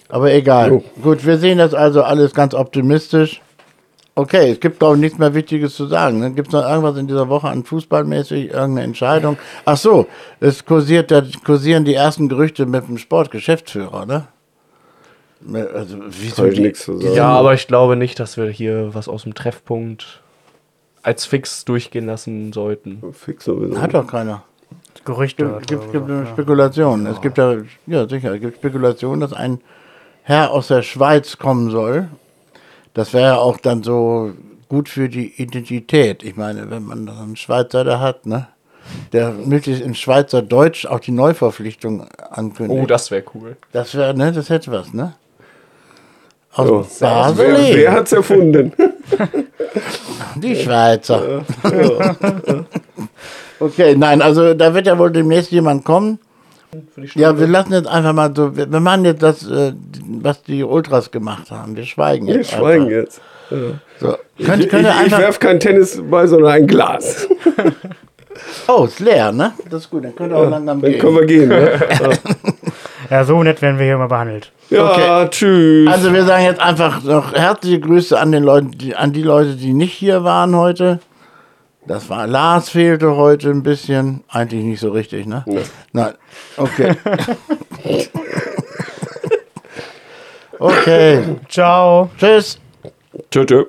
Aber egal. Jo. Gut, wir sehen das also alles ganz optimistisch. Okay, es gibt, glaube ich, nichts mehr Wichtiges zu sagen. Ne? Gibt es noch irgendwas in dieser Woche an fußballmäßig, irgendeine Entscheidung? Ach so, es kursiert, da kursieren die ersten Gerüchte mit dem Sportgeschäftsführer, ne? Also, wieso die, nichts zu sagen. Ja, aber ich glaube nicht, dass wir hier was aus dem Treffpunkt als fix durchgehen lassen sollten. fix sowieso. Hat doch keiner. Gerüchte. Es gibt, gibt gesagt, eine ja. Spekulation. Es gibt ja, ja sicher, es gibt Spekulationen, dass ein Herr aus der Schweiz kommen soll. Das wäre ja auch dann so gut für die Identität. Ich meine, wenn man einen Schweizer da hat, ne? Der möglichst in Schweizer Deutsch auch die Neuverpflichtung ankündigt. Oh, das wäre cool. das wäre, ne, das hätte was, ne? Aus So. Basel. Wer, wer hat's erfunden? [LAUGHS] Die Schweizer. [LAUGHS] okay, nein, also da wird ja wohl demnächst jemand kommen. Ja, wir lassen jetzt einfach mal so, wir, wir machen jetzt das, äh, was die Ultras gemacht haben. Wir schweigen Wir jetzt. schweigen einfach. jetzt. Ja. So. Ich, Könnt, ich, könnt ihr ich einfach, werf kein Tennisball, sondern ein Glas. [LAUGHS] oh, ist leer, ne? Das ist gut, dann könnt ihr auch langsam Dann gehen. können wir gehen. Ne? [LAUGHS] Ja, so nett werden wir hier mal behandelt. Ja, tschüss. Also wir sagen jetzt einfach noch herzliche Grüße an den Leuten, die, an die Leute, die nicht hier waren heute. Das war Lars fehlte heute ein bisschen, eigentlich nicht so richtig, ne? Nein. Okay. [LAUGHS] okay. Ciao. Tschüss. Tschö.